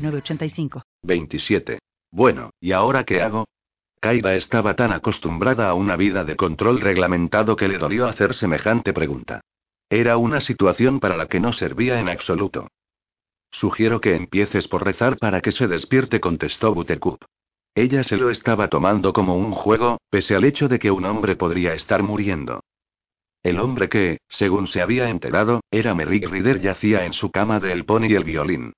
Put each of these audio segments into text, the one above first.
906985. 27. Bueno, ¿y ahora qué hago? Kaira estaba tan acostumbrada a una vida de control reglamentado que le dolió hacer semejante pregunta. Era una situación para la que no servía en absoluto. Sugiero que empieces por rezar para que se despierte, contestó Buttercup. Ella se lo estaba tomando como un juego, pese al hecho de que un hombre podría estar muriendo. El hombre que, según se había enterado, era Merrick Rider yacía en su cama de el pony y el violín.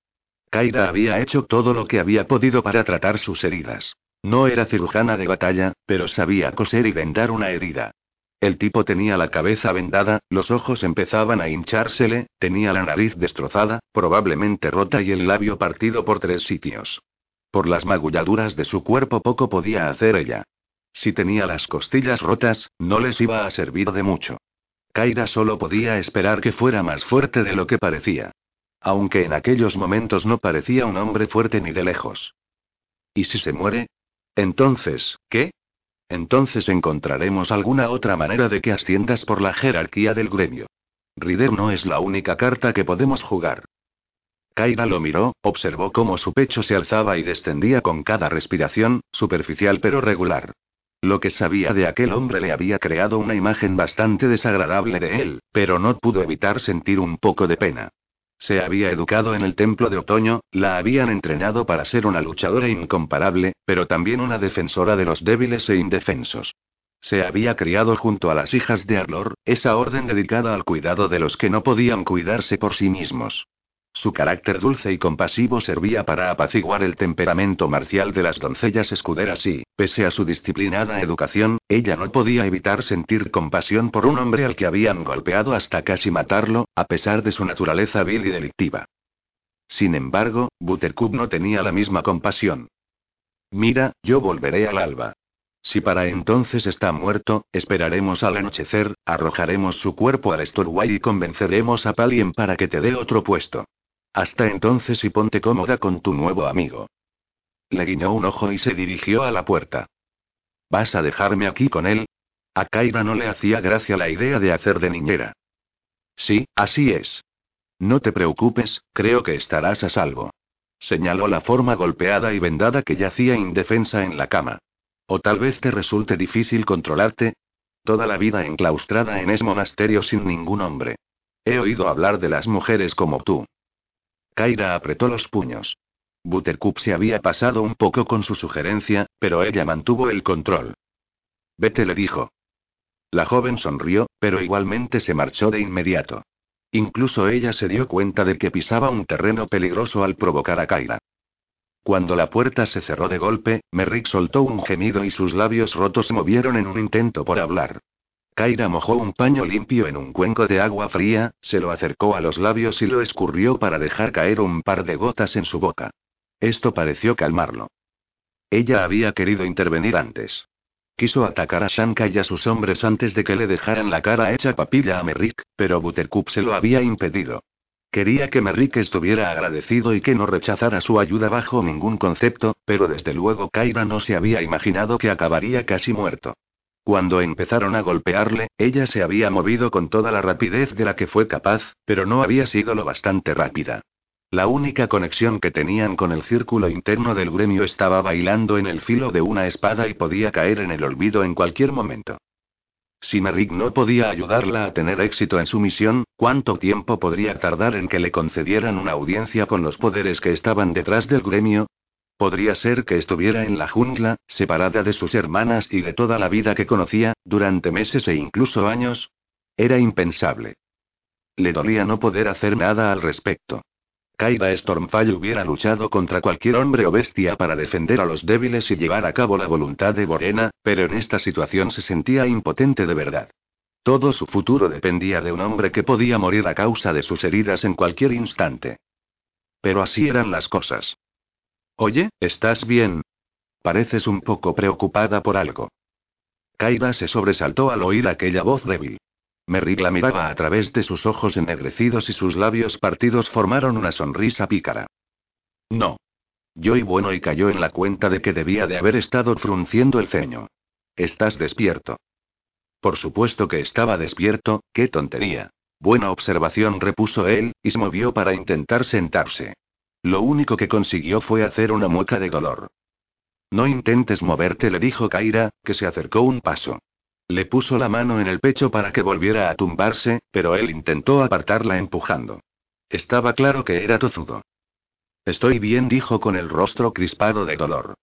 Kaira había hecho todo lo que había podido para tratar sus heridas. No era cirujana de batalla, pero sabía coser y vendar una herida. El tipo tenía la cabeza vendada, los ojos empezaban a hinchársele, tenía la nariz destrozada, probablemente rota y el labio partido por tres sitios. Por las magulladuras de su cuerpo poco podía hacer ella. Si tenía las costillas rotas, no les iba a servir de mucho. Kaira solo podía esperar que fuera más fuerte de lo que parecía. Aunque en aquellos momentos no parecía un hombre fuerte ni de lejos. ¿Y si se muere? Entonces, ¿qué? Entonces encontraremos alguna otra manera de que asciendas por la jerarquía del gremio. Rider no es la única carta que podemos jugar. Kaira lo miró, observó cómo su pecho se alzaba y descendía con cada respiración, superficial pero regular. Lo que sabía de aquel hombre le había creado una imagen bastante desagradable de él, pero no pudo evitar sentir un poco de pena. Se había educado en el templo de otoño, la habían entrenado para ser una luchadora incomparable, pero también una defensora de los débiles e indefensos. Se había criado junto a las hijas de Arlor, esa orden dedicada al cuidado de los que no podían cuidarse por sí mismos. Su carácter dulce y compasivo servía para apaciguar el temperamento marcial de las doncellas escuderas y, pese a su disciplinada educación, ella no podía evitar sentir compasión por un hombre al que habían golpeado hasta casi matarlo, a pesar de su naturaleza vil y delictiva. Sin embargo, Buttercup no tenía la misma compasión. Mira, yo volveré al alba. Si para entonces está muerto, esperaremos al anochecer, arrojaremos su cuerpo al Storway y convenceremos a Palien para que te dé otro puesto. Hasta entonces y ponte cómoda con tu nuevo amigo. Le guiñó un ojo y se dirigió a la puerta. ¿Vas a dejarme aquí con él? A Kaira no le hacía gracia la idea de hacer de niñera. Sí, así es. No te preocupes, creo que estarás a salvo. Señaló la forma golpeada y vendada que yacía indefensa en la cama. O tal vez te resulte difícil controlarte. Toda la vida enclaustrada en ese monasterio sin ningún hombre. He oído hablar de las mujeres como tú. Kaira apretó los puños. Buttercup se había pasado un poco con su sugerencia, pero ella mantuvo el control. Vete le dijo. La joven sonrió, pero igualmente se marchó de inmediato. Incluso ella se dio cuenta de que pisaba un terreno peligroso al provocar a Kaira. Cuando la puerta se cerró de golpe, Merrick soltó un gemido y sus labios rotos se movieron en un intento por hablar. Kaira mojó un paño limpio en un cuenco de agua fría, se lo acercó a los labios y lo escurrió para dejar caer un par de gotas en su boca. Esto pareció calmarlo. Ella había querido intervenir antes. Quiso atacar a Shanka y a sus hombres antes de que le dejaran la cara hecha papilla a Merrick, pero Buttercup se lo había impedido. Quería que Merrick estuviera agradecido y que no rechazara su ayuda bajo ningún concepto, pero desde luego Kaira no se había imaginado que acabaría casi muerto. Cuando empezaron a golpearle, ella se había movido con toda la rapidez de la que fue capaz, pero no había sido lo bastante rápida. La única conexión que tenían con el círculo interno del gremio estaba bailando en el filo de una espada y podía caer en el olvido en cualquier momento. Si Merrick no podía ayudarla a tener éxito en su misión, ¿cuánto tiempo podría tardar en que le concedieran una audiencia con los poderes que estaban detrás del gremio? Podría ser que estuviera en la jungla, separada de sus hermanas y de toda la vida que conocía, durante meses e incluso años. Era impensable. Le dolía no poder hacer nada al respecto. Kaida Stormfall hubiera luchado contra cualquier hombre o bestia para defender a los débiles y llevar a cabo la voluntad de Borena, pero en esta situación se sentía impotente de verdad. Todo su futuro dependía de un hombre que podía morir a causa de sus heridas en cualquier instante. Pero así eran las cosas. Oye, ¿estás bien? Pareces un poco preocupada por algo. Kaira se sobresaltó al oír aquella voz débil. Merrick la miraba a través de sus ojos ennegrecidos y sus labios partidos formaron una sonrisa pícara. No. Joy bueno y cayó en la cuenta de que debía de haber estado frunciendo el ceño. Estás despierto. Por supuesto que estaba despierto, qué tontería. Buena observación, repuso él, y se movió para intentar sentarse. Lo único que consiguió fue hacer una mueca de dolor. No intentes moverte, le dijo Kaira, que se acercó un paso. Le puso la mano en el pecho para que volviera a tumbarse, pero él intentó apartarla empujando. Estaba claro que era tozudo. Estoy bien, dijo con el rostro crispado de dolor.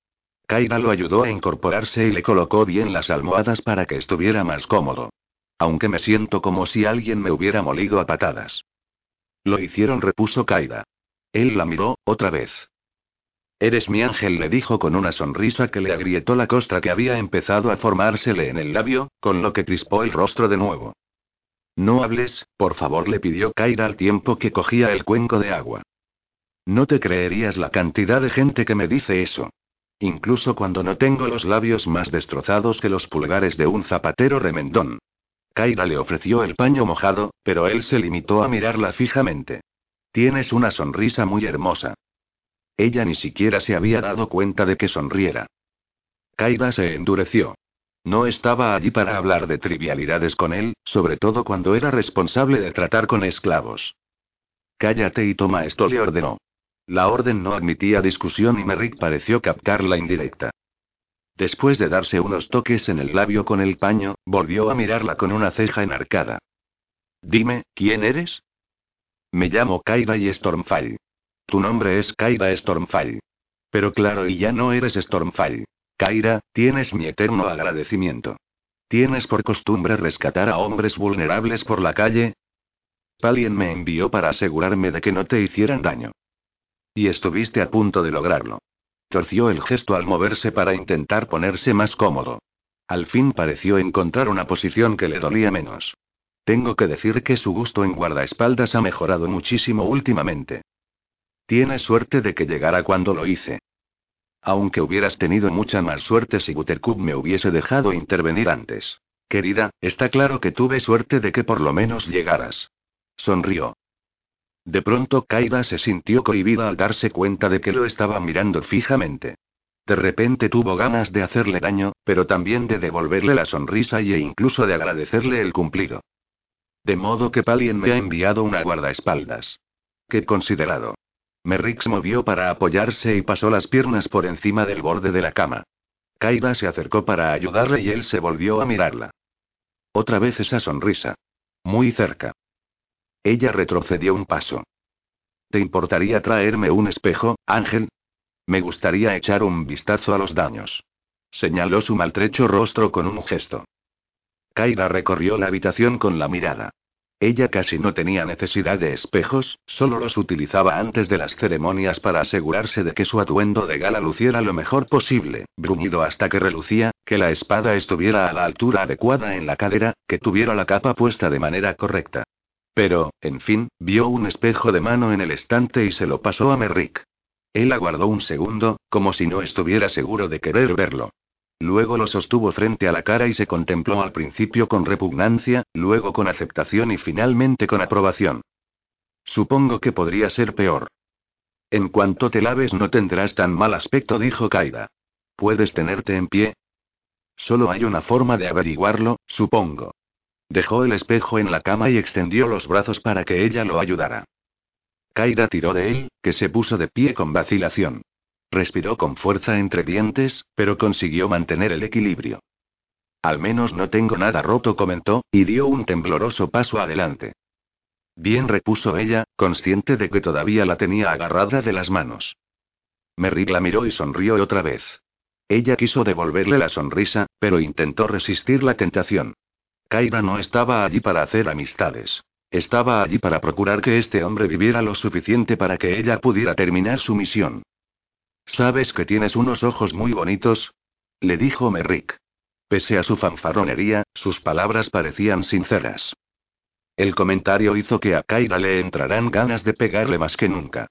Kaira lo ayudó a incorporarse y le colocó bien las almohadas para que estuviera más cómodo. Aunque me siento como si alguien me hubiera molido a patadas. Lo hicieron, repuso Kaira. Él la miró, otra vez. Eres mi ángel, le dijo con una sonrisa que le agrietó la costra que había empezado a formársele en el labio, con lo que crispó el rostro de nuevo. No hables, por favor, le pidió Kaira al tiempo que cogía el cuenco de agua. No te creerías la cantidad de gente que me dice eso. Incluso cuando no tengo los labios más destrozados que los pulgares de un zapatero remendón. Kaira le ofreció el paño mojado, pero él se limitó a mirarla fijamente. Tienes una sonrisa muy hermosa. Ella ni siquiera se había dado cuenta de que sonriera. Kaira se endureció. No estaba allí para hablar de trivialidades con él, sobre todo cuando era responsable de tratar con esclavos. Cállate y toma esto, le ordenó. La orden no admitía discusión y Merrick pareció captar la indirecta. Después de darse unos toques en el labio con el paño, volvió a mirarla con una ceja enarcada. Dime, ¿quién eres? Me llamo Kaira y Stormfall. Tu nombre es Kaira Stormfall. Pero claro, y ya no eres Stormfall. Kaira, tienes mi eterno agradecimiento. ¿Tienes por costumbre rescatar a hombres vulnerables por la calle? Palien me envió para asegurarme de que no te hicieran daño. Y estuviste a punto de lograrlo. Torció el gesto al moverse para intentar ponerse más cómodo. Al fin pareció encontrar una posición que le dolía menos. Tengo que decir que su gusto en guardaespaldas ha mejorado muchísimo últimamente. Tienes suerte de que llegara cuando lo hice. Aunque hubieras tenido mucha más suerte si Buttercup me hubiese dejado intervenir antes. Querida, está claro que tuve suerte de que por lo menos llegaras. Sonrió. De pronto Kaira se sintió cohibida al darse cuenta de que lo estaba mirando fijamente. De repente tuvo ganas de hacerle daño, pero también de devolverle la sonrisa y e incluso de agradecerle el cumplido. De modo que Palien me ha enviado una guardaespaldas. Qué considerado. Merrick se movió para apoyarse y pasó las piernas por encima del borde de la cama. Kaira se acercó para ayudarle y él se volvió a mirarla. Otra vez esa sonrisa. Muy cerca. Ella retrocedió un paso. ¿Te importaría traerme un espejo, Ángel? Me gustaría echar un vistazo a los daños. Señaló su maltrecho rostro con un gesto. Kaira recorrió la habitación con la mirada. Ella casi no tenía necesidad de espejos, solo los utilizaba antes de las ceremonias para asegurarse de que su atuendo de gala luciera lo mejor posible, bruñido hasta que relucía, que la espada estuviera a la altura adecuada en la cadera, que tuviera la capa puesta de manera correcta. Pero, en fin, vio un espejo de mano en el estante y se lo pasó a Merrick. Él aguardó un segundo, como si no estuviera seguro de querer verlo. Luego lo sostuvo frente a la cara y se contempló al principio con repugnancia, luego con aceptación y finalmente con aprobación. Supongo que podría ser peor. En cuanto te laves no tendrás tan mal aspecto, dijo Kaida. ¿Puedes tenerte en pie? Solo hay una forma de averiguarlo, supongo. Dejó el espejo en la cama y extendió los brazos para que ella lo ayudara. Kaida tiró de él, que se puso de pie con vacilación. Respiró con fuerza entre dientes, pero consiguió mantener el equilibrio. Al menos no tengo nada roto, comentó, y dio un tembloroso paso adelante. Bien repuso ella, consciente de que todavía la tenía agarrada de las manos. Merrick la miró y sonrió otra vez. Ella quiso devolverle la sonrisa, pero intentó resistir la tentación. Kaira no estaba allí para hacer amistades. Estaba allí para procurar que este hombre viviera lo suficiente para que ella pudiera terminar su misión. ¿Sabes que tienes unos ojos muy bonitos? Le dijo Merrick. Pese a su fanfarronería, sus palabras parecían sinceras. El comentario hizo que a Kaira le entraran ganas de pegarle más que nunca.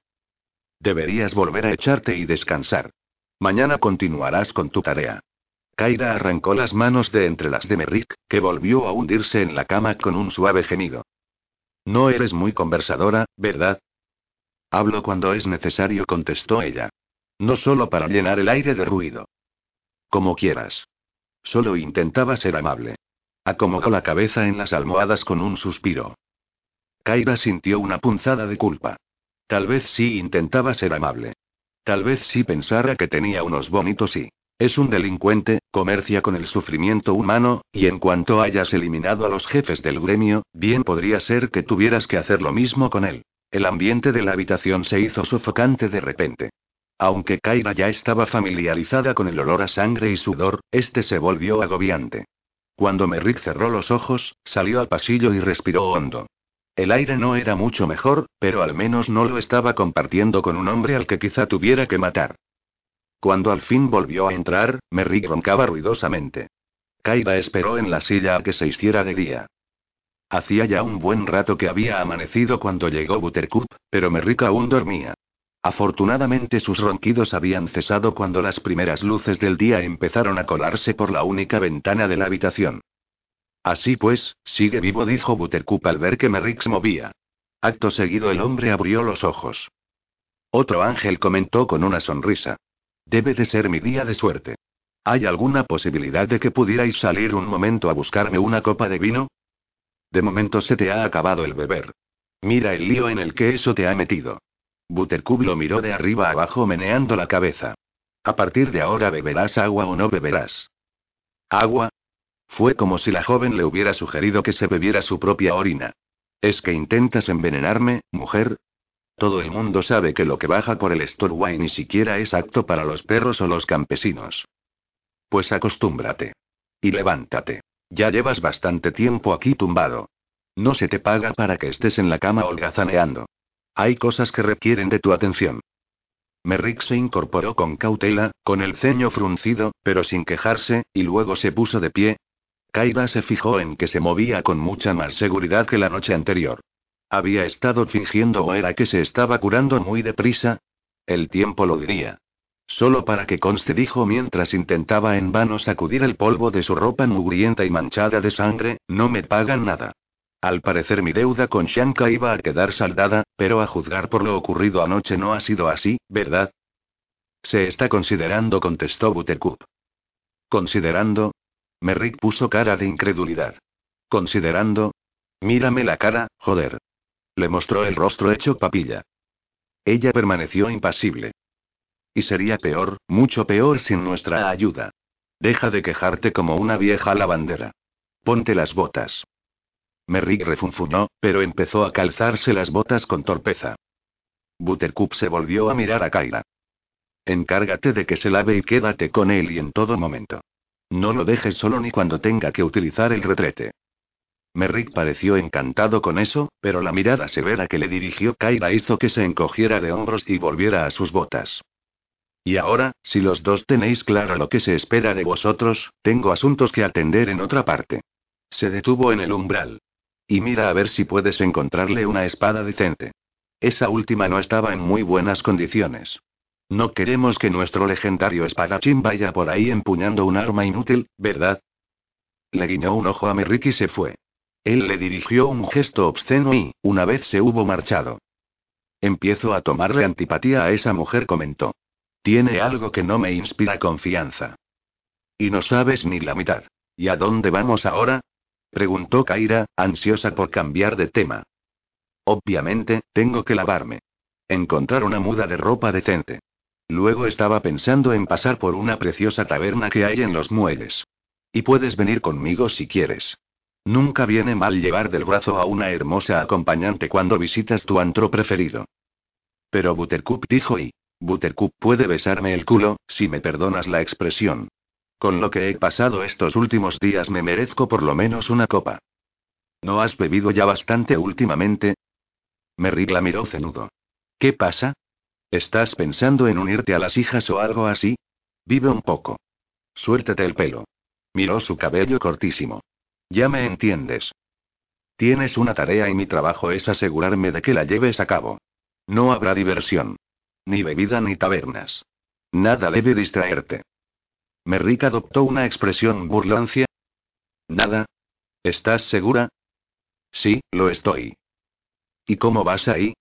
Deberías volver a echarte y descansar. Mañana continuarás con tu tarea. Kaira arrancó las manos de entre las de Merrick, que volvió a hundirse en la cama con un suave gemido. No eres muy conversadora, ¿verdad? Hablo cuando es necesario, contestó ella. No solo para llenar el aire de ruido. Como quieras. Solo intentaba ser amable. Acomodó la cabeza en las almohadas con un suspiro. Kaira sintió una punzada de culpa. Tal vez sí intentaba ser amable. Tal vez sí pensara que tenía unos bonitos y... Es un delincuente, comercia con el sufrimiento humano, y en cuanto hayas eliminado a los jefes del gremio, bien podría ser que tuvieras que hacer lo mismo con él. El ambiente de la habitación se hizo sofocante de repente. Aunque Kaira ya estaba familiarizada con el olor a sangre y sudor, este se volvió agobiante. Cuando Merrick cerró los ojos, salió al pasillo y respiró hondo. El aire no era mucho mejor, pero al menos no lo estaba compartiendo con un hombre al que quizá tuviera que matar. Cuando al fin volvió a entrar, Merrick roncaba ruidosamente. Kaira esperó en la silla a que se hiciera de día. Hacía ya un buen rato que había amanecido cuando llegó Buttercup, pero Merrick aún dormía. Afortunadamente sus ronquidos habían cesado cuando las primeras luces del día empezaron a colarse por la única ventana de la habitación. Así pues, sigue vivo, dijo Buttercup al ver que Merrick se movía. Acto seguido el hombre abrió los ojos. Otro ángel comentó con una sonrisa. Debe de ser mi día de suerte. ¿Hay alguna posibilidad de que pudierais salir un momento a buscarme una copa de vino? De momento se te ha acabado el beber. Mira el lío en el que eso te ha metido. Buttercup lo miró de arriba abajo meneando la cabeza. A partir de ahora beberás agua o no beberás. ¿Agua? Fue como si la joven le hubiera sugerido que se bebiera su propia orina. ¿Es que intentas envenenarme, mujer? Todo el mundo sabe que lo que baja por el Storway ni siquiera es apto para los perros o los campesinos. Pues acostúmbrate. Y levántate. Ya llevas bastante tiempo aquí tumbado. No se te paga para que estés en la cama holgazaneando. Hay cosas que requieren de tu atención. Merrick se incorporó con cautela, con el ceño fruncido, pero sin quejarse, y luego se puso de pie. Kaira se fijó en que se movía con mucha más seguridad que la noche anterior. ¿Había estado fingiendo o era que se estaba curando muy deprisa? El tiempo lo diría. Solo para que conste dijo mientras intentaba en vano sacudir el polvo de su ropa mugrienta y manchada de sangre, no me pagan nada. Al parecer mi deuda con Shanka iba a quedar saldada, pero a juzgar por lo ocurrido anoche no ha sido así, ¿verdad? Se está considerando, contestó Buttercup. ¿Considerando? Merrick puso cara de incredulidad. ¿Considerando? Mírame la cara, joder. Le mostró el rostro hecho papilla. Ella permaneció impasible. Y sería peor, mucho peor sin nuestra ayuda. Deja de quejarte como una vieja lavandera. Ponte las botas. Merrick refunfunó, pero empezó a calzarse las botas con torpeza. Buttercup se volvió a mirar a Kyla. Encárgate de que se lave y quédate con él y en todo momento. No lo dejes solo ni cuando tenga que utilizar el retrete. Merrick pareció encantado con eso, pero la mirada severa que le dirigió Kyra hizo que se encogiera de hombros y volviera a sus botas. Y ahora, si los dos tenéis claro lo que se espera de vosotros, tengo asuntos que atender en otra parte. Se detuvo en el umbral. Y mira a ver si puedes encontrarle una espada decente. Esa última no estaba en muy buenas condiciones. No queremos que nuestro legendario espadachín vaya por ahí empuñando un arma inútil, ¿verdad? Le guiñó un ojo a Merrick y se fue. Él le dirigió un gesto obsceno y, una vez se hubo marchado. Empiezo a tomarle antipatía a esa mujer, comentó. Tiene algo que no me inspira confianza. Y no sabes ni la mitad. ¿Y a dónde vamos ahora? Preguntó Kaira, ansiosa por cambiar de tema. Obviamente, tengo que lavarme. Encontrar una muda de ropa decente. Luego estaba pensando en pasar por una preciosa taberna que hay en los muelles. Y puedes venir conmigo si quieres. Nunca viene mal llevar del brazo a una hermosa acompañante cuando visitas tu antro preferido. Pero Buttercup dijo y. Buttercup puede besarme el culo, si me perdonas la expresión. Con lo que he pasado estos últimos días me merezco por lo menos una copa. ¿No has bebido ya bastante últimamente? Merrick la miró cenudo. ¿Qué pasa? ¿Estás pensando en unirte a las hijas o algo así? Vive un poco. Suéltate el pelo. Miró su cabello cortísimo. Ya me entiendes. Tienes una tarea y mi trabajo es asegurarme de que la lleves a cabo. No habrá diversión. Ni bebida ni tabernas. Nada debe distraerte. Merrick adoptó una expresión burlancia. Nada. ¿Estás segura? Sí, lo estoy. ¿Y cómo vas ahí?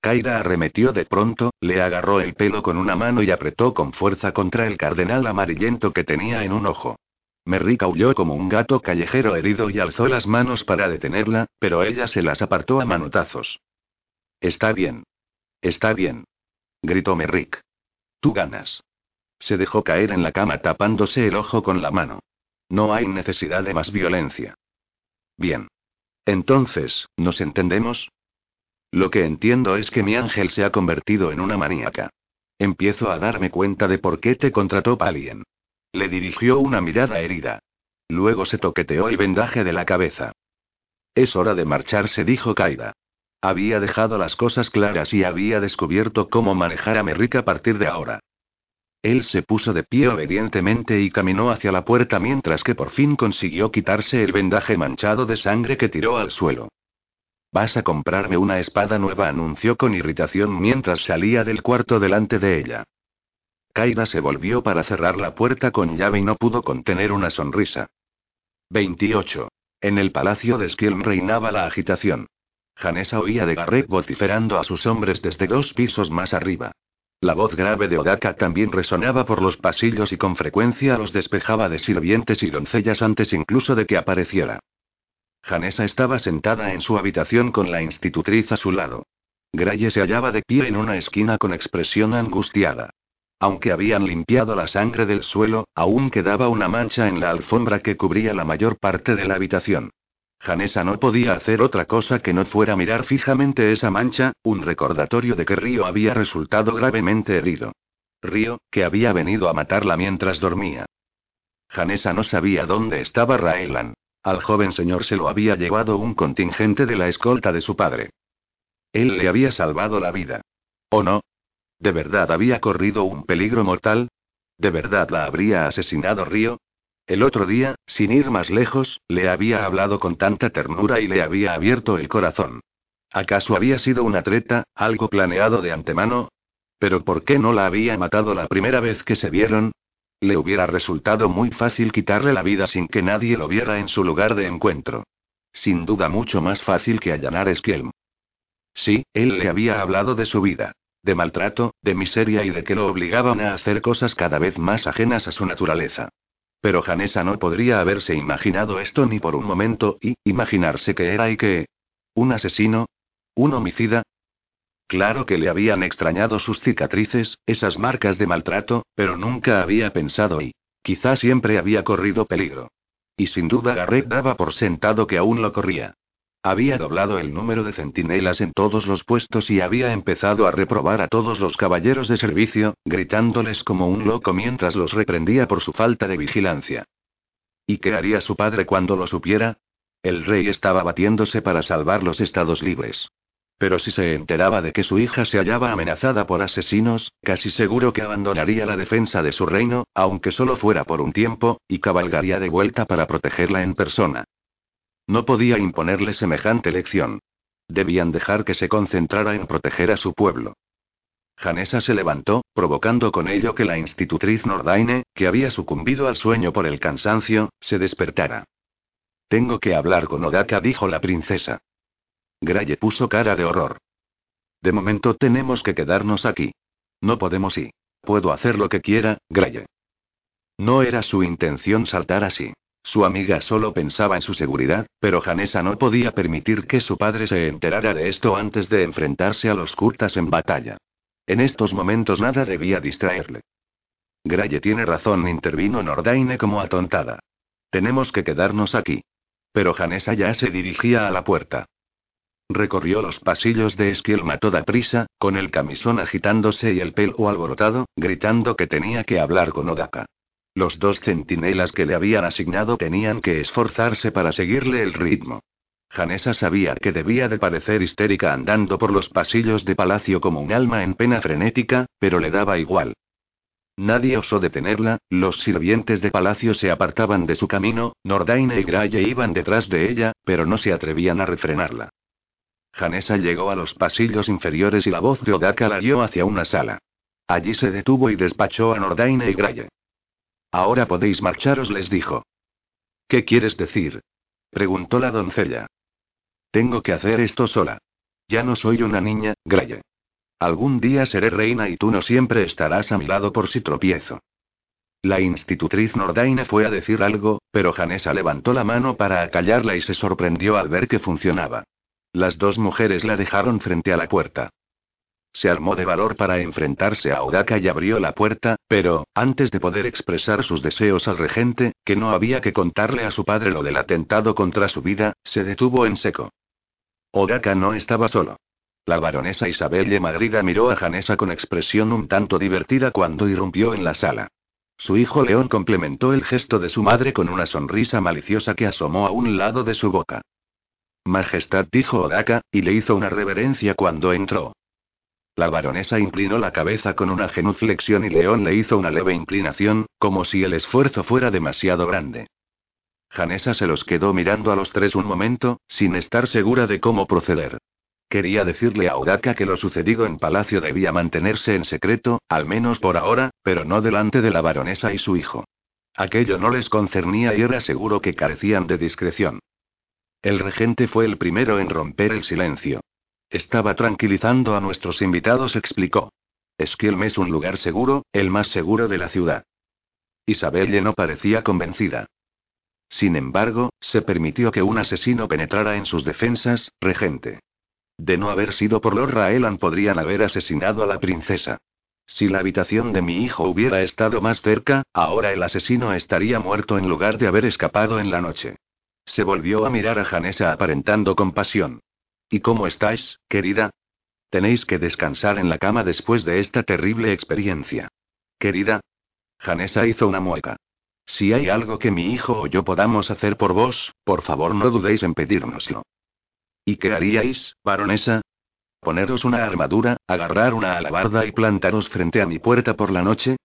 Kaira arremetió de pronto, le agarró el pelo con una mano y apretó con fuerza contra el cardenal amarillento que tenía en un ojo. Merrick aulló como un gato callejero herido y alzó las manos para detenerla, pero ella se las apartó a manotazos. Está bien. Está bien. Gritó Merrick. Tú ganas. Se dejó caer en la cama tapándose el ojo con la mano. No hay necesidad de más violencia. Bien. Entonces, ¿nos entendemos? Lo que entiendo es que mi ángel se ha convertido en una maníaca. Empiezo a darme cuenta de por qué te contrató Palien. Le dirigió una mirada herida. Luego se toqueteó el vendaje de la cabeza. Es hora de marcharse, dijo Kaida. Había dejado las cosas claras y había descubierto cómo manejar a Merrick a partir de ahora. Él se puso de pie obedientemente y caminó hacia la puerta mientras que por fin consiguió quitarse el vendaje manchado de sangre que tiró al suelo. Vas a comprarme una espada nueva, anunció con irritación mientras salía del cuarto delante de ella. Kaida se volvió para cerrar la puerta con llave y no pudo contener una sonrisa. 28. En el palacio de Skilm reinaba la agitación. Janessa oía de Garrett vociferando a sus hombres desde dos pisos más arriba. La voz grave de Odaka también resonaba por los pasillos y con frecuencia los despejaba de sirvientes y doncellas antes incluso de que apareciera. Janessa estaba sentada en su habitación con la institutriz a su lado. Graye se hallaba de pie en una esquina con expresión angustiada. Aunque habían limpiado la sangre del suelo, aún quedaba una mancha en la alfombra que cubría la mayor parte de la habitación. Janessa no podía hacer otra cosa que no fuera mirar fijamente esa mancha, un recordatorio de que Río había resultado gravemente herido. Río, que había venido a matarla mientras dormía. Janessa no sabía dónde estaba Raelan. Al joven señor se lo había llevado un contingente de la escolta de su padre. Él le había salvado la vida. ¿O no? ¿De verdad había corrido un peligro mortal? ¿De verdad la habría asesinado Río? El otro día, sin ir más lejos, le había hablado con tanta ternura y le había abierto el corazón. ¿Acaso había sido una treta, algo planeado de antemano? ¿Pero por qué no la había matado la primera vez que se vieron? Le hubiera resultado muy fácil quitarle la vida sin que nadie lo viera en su lugar de encuentro. Sin duda mucho más fácil que allanar Esquielm. Sí, él le había hablado de su vida de maltrato, de miseria y de que lo obligaban a hacer cosas cada vez más ajenas a su naturaleza. Pero Janessa no podría haberse imaginado esto ni por un momento, y imaginarse que era y que... ¿Un asesino? ¿Un homicida? Claro que le habían extrañado sus cicatrices, esas marcas de maltrato, pero nunca había pensado y... Quizá siempre había corrido peligro. Y sin duda Garrett daba por sentado que aún lo corría. Había doblado el número de centinelas en todos los puestos y había empezado a reprobar a todos los caballeros de servicio, gritándoles como un loco mientras los reprendía por su falta de vigilancia. ¿Y qué haría su padre cuando lo supiera? El rey estaba batiéndose para salvar los estados libres. Pero si se enteraba de que su hija se hallaba amenazada por asesinos, casi seguro que abandonaría la defensa de su reino, aunque solo fuera por un tiempo, y cabalgaría de vuelta para protegerla en persona. No podía imponerle semejante lección. Debían dejar que se concentrara en proteger a su pueblo. Janessa se levantó, provocando con ello que la institutriz Nordaine, que había sucumbido al sueño por el cansancio, se despertara. Tengo que hablar con Odaka, dijo la princesa. Graye puso cara de horror. De momento tenemos que quedarnos aquí. No podemos ir. Puedo hacer lo que quiera, Graye. No era su intención saltar así. Su amiga solo pensaba en su seguridad, pero Janessa no podía permitir que su padre se enterara de esto antes de enfrentarse a los Kurtas en batalla. En estos momentos nada debía distraerle. Graye tiene razón, intervino Nordaine como atontada. Tenemos que quedarnos aquí. Pero Janessa ya se dirigía a la puerta. Recorrió los pasillos de Esquielma a toda prisa, con el camisón agitándose y el pelo alborotado, gritando que tenía que hablar con Odaka. Los dos centinelas que le habían asignado tenían que esforzarse para seguirle el ritmo. Janessa sabía que debía de parecer histérica andando por los pasillos de palacio como un alma en pena frenética, pero le daba igual. Nadie osó detenerla, los sirvientes de palacio se apartaban de su camino, Nordaine y Graye iban detrás de ella, pero no se atrevían a refrenarla. Janessa llegó a los pasillos inferiores y la voz de Odaka la guió hacia una sala. Allí se detuvo y despachó a Nordaine y Graye. Ahora podéis marcharos, les dijo. ¿Qué quieres decir? preguntó la doncella. Tengo que hacer esto sola. Ya no soy una niña, Graye. Algún día seré reina y tú no siempre estarás a mi lado por si tropiezo. La institutriz Nordaine fue a decir algo, pero Janessa levantó la mano para acallarla y se sorprendió al ver que funcionaba. Las dos mujeres la dejaron frente a la puerta. Se armó de valor para enfrentarse a Odaka y abrió la puerta, pero, antes de poder expresar sus deseos al regente, que no había que contarle a su padre lo del atentado contra su vida, se detuvo en seco. Odaka no estaba solo. La baronesa Isabelle Magrida miró a Janessa con expresión un tanto divertida cuando irrumpió en la sala. Su hijo León complementó el gesto de su madre con una sonrisa maliciosa que asomó a un lado de su boca. Majestad dijo Odaka, y le hizo una reverencia cuando entró. La baronesa inclinó la cabeza con una genuflexión y León le hizo una leve inclinación, como si el esfuerzo fuera demasiado grande. Janessa se los quedó mirando a los tres un momento, sin estar segura de cómo proceder. Quería decirle a Odaka que lo sucedido en palacio debía mantenerse en secreto, al menos por ahora, pero no delante de la baronesa y su hijo. Aquello no les concernía y era seguro que carecían de discreción. El regente fue el primero en romper el silencio. Estaba tranquilizando a nuestros invitados, explicó. Esquielm es un lugar seguro, el más seguro de la ciudad. Isabelle no parecía convencida. Sin embargo, se permitió que un asesino penetrara en sus defensas, regente. De no haber sido por Lord Raelan podrían haber asesinado a la princesa. Si la habitación de mi hijo hubiera estado más cerca, ahora el asesino estaría muerto en lugar de haber escapado en la noche. Se volvió a mirar a Janessa aparentando compasión. ¿Y cómo estáis, querida? Tenéis que descansar en la cama después de esta terrible experiencia. Querida. Janessa hizo una mueca. Si hay algo que mi hijo o yo podamos hacer por vos, por favor no dudéis en pedírnoslo. ¿Y qué haríais, baronesa? ¿Poneros una armadura, agarrar una alabarda y plantaros frente a mi puerta por la noche?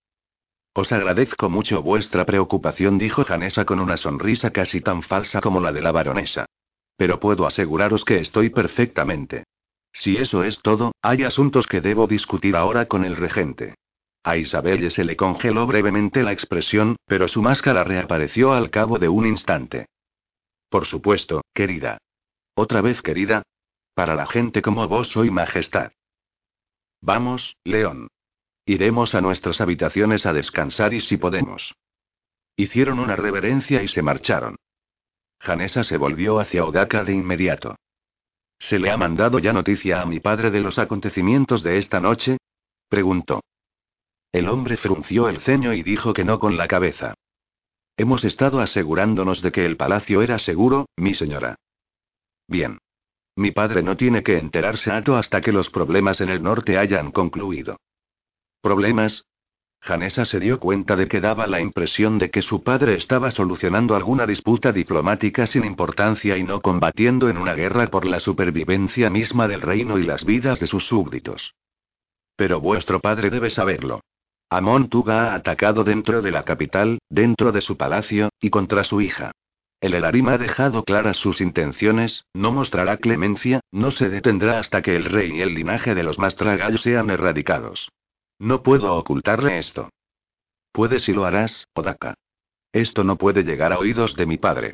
Os agradezco mucho vuestra preocupación, dijo Janessa con una sonrisa casi tan falsa como la de la baronesa. Pero puedo aseguraros que estoy perfectamente. Si eso es todo, hay asuntos que debo discutir ahora con el regente. A Isabelle se le congeló brevemente la expresión, pero su máscara reapareció al cabo de un instante. Por supuesto, querida. Otra vez, querida. Para la gente como vos soy majestad. Vamos, León. Iremos a nuestras habitaciones a descansar y si podemos. Hicieron una reverencia y se marcharon. Janessa se volvió hacia Odaka de inmediato. ¿Se le ha mandado ya noticia a mi padre de los acontecimientos de esta noche? preguntó. El hombre frunció el ceño y dijo que no con la cabeza. Hemos estado asegurándonos de que el palacio era seguro, mi señora. Bien. Mi padre no tiene que enterarse hasta que los problemas en el norte hayan concluido. ¿Problemas? Janessa se dio cuenta de que daba la impresión de que su padre estaba solucionando alguna disputa diplomática sin importancia y no combatiendo en una guerra por la supervivencia misma del reino y las vidas de sus súbditos. Pero vuestro padre debe saberlo. Amon Tuga ha atacado dentro de la capital, dentro de su palacio, y contra su hija. El Elarim ha dejado claras sus intenciones, no mostrará clemencia, no se detendrá hasta que el rey y el linaje de los Mastragallos sean erradicados. No puedo ocultarle esto. Puedes y lo harás, Odaka. Esto no puede llegar a oídos de mi padre.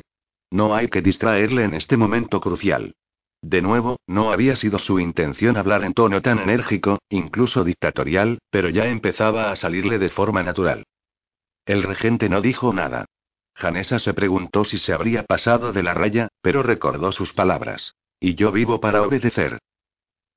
No hay que distraerle en este momento crucial. De nuevo, no había sido su intención hablar en tono tan enérgico, incluso dictatorial, pero ya empezaba a salirle de forma natural. El regente no dijo nada. Janessa se preguntó si se habría pasado de la raya, pero recordó sus palabras. Y yo vivo para obedecer.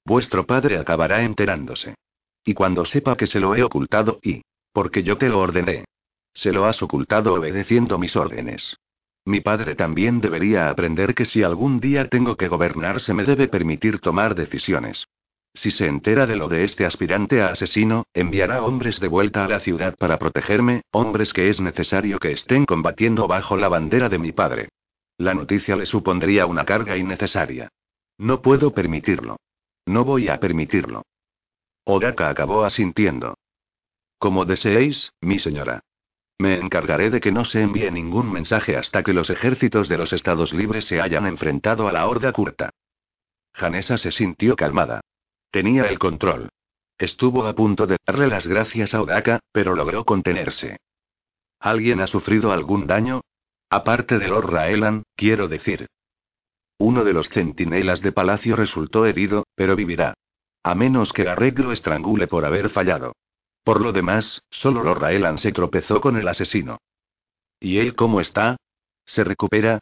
Vuestro padre acabará enterándose. Y cuando sepa que se lo he ocultado y... Porque yo te lo ordené. Se lo has ocultado obedeciendo mis órdenes. Mi padre también debería aprender que si algún día tengo que gobernar se me debe permitir tomar decisiones. Si se entera de lo de este aspirante a asesino, enviará hombres de vuelta a la ciudad para protegerme, hombres que es necesario que estén combatiendo bajo la bandera de mi padre. La noticia le supondría una carga innecesaria. No puedo permitirlo. No voy a permitirlo. Odaka acabó asintiendo. Como deseéis, mi señora. Me encargaré de que no se envíe ningún mensaje hasta que los ejércitos de los Estados Libres se hayan enfrentado a la horda curta. Janessa se sintió calmada. Tenía el control. Estuvo a punto de darle las gracias a Odaka, pero logró contenerse. ¿Alguien ha sufrido algún daño? Aparte de Lord Raelan, quiero decir. Uno de los centinelas de palacio resultó herido, pero vivirá. A menos que arreglo estrangule por haber fallado. Por lo demás, solo Lord Raelan se tropezó con el asesino. ¿Y él cómo está? ¿Se recupera?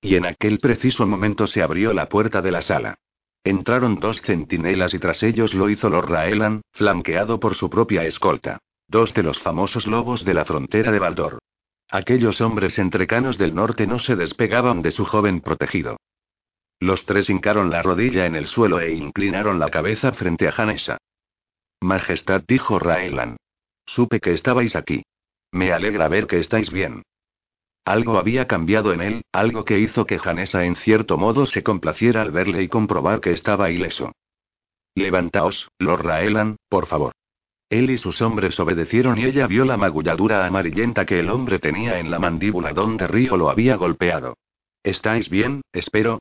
Y en aquel preciso momento se abrió la puerta de la sala. Entraron dos centinelas y tras ellos lo hizo Lord Raelan, flanqueado por su propia escolta. Dos de los famosos lobos de la frontera de Baldor. Aquellos hombres entrecanos del norte no se despegaban de su joven protegido. Los tres hincaron la rodilla en el suelo e inclinaron la cabeza frente a Janessa. Majestad, dijo Raelan. Supe que estabais aquí. Me alegra ver que estáis bien. Algo había cambiado en él, algo que hizo que Janessa en cierto modo se complaciera al verle y comprobar que estaba ileso. Levantaos, Lord Raelan, por favor. Él y sus hombres obedecieron y ella vio la magulladura amarillenta que el hombre tenía en la mandíbula donde Río lo había golpeado. ¿Estáis bien, espero?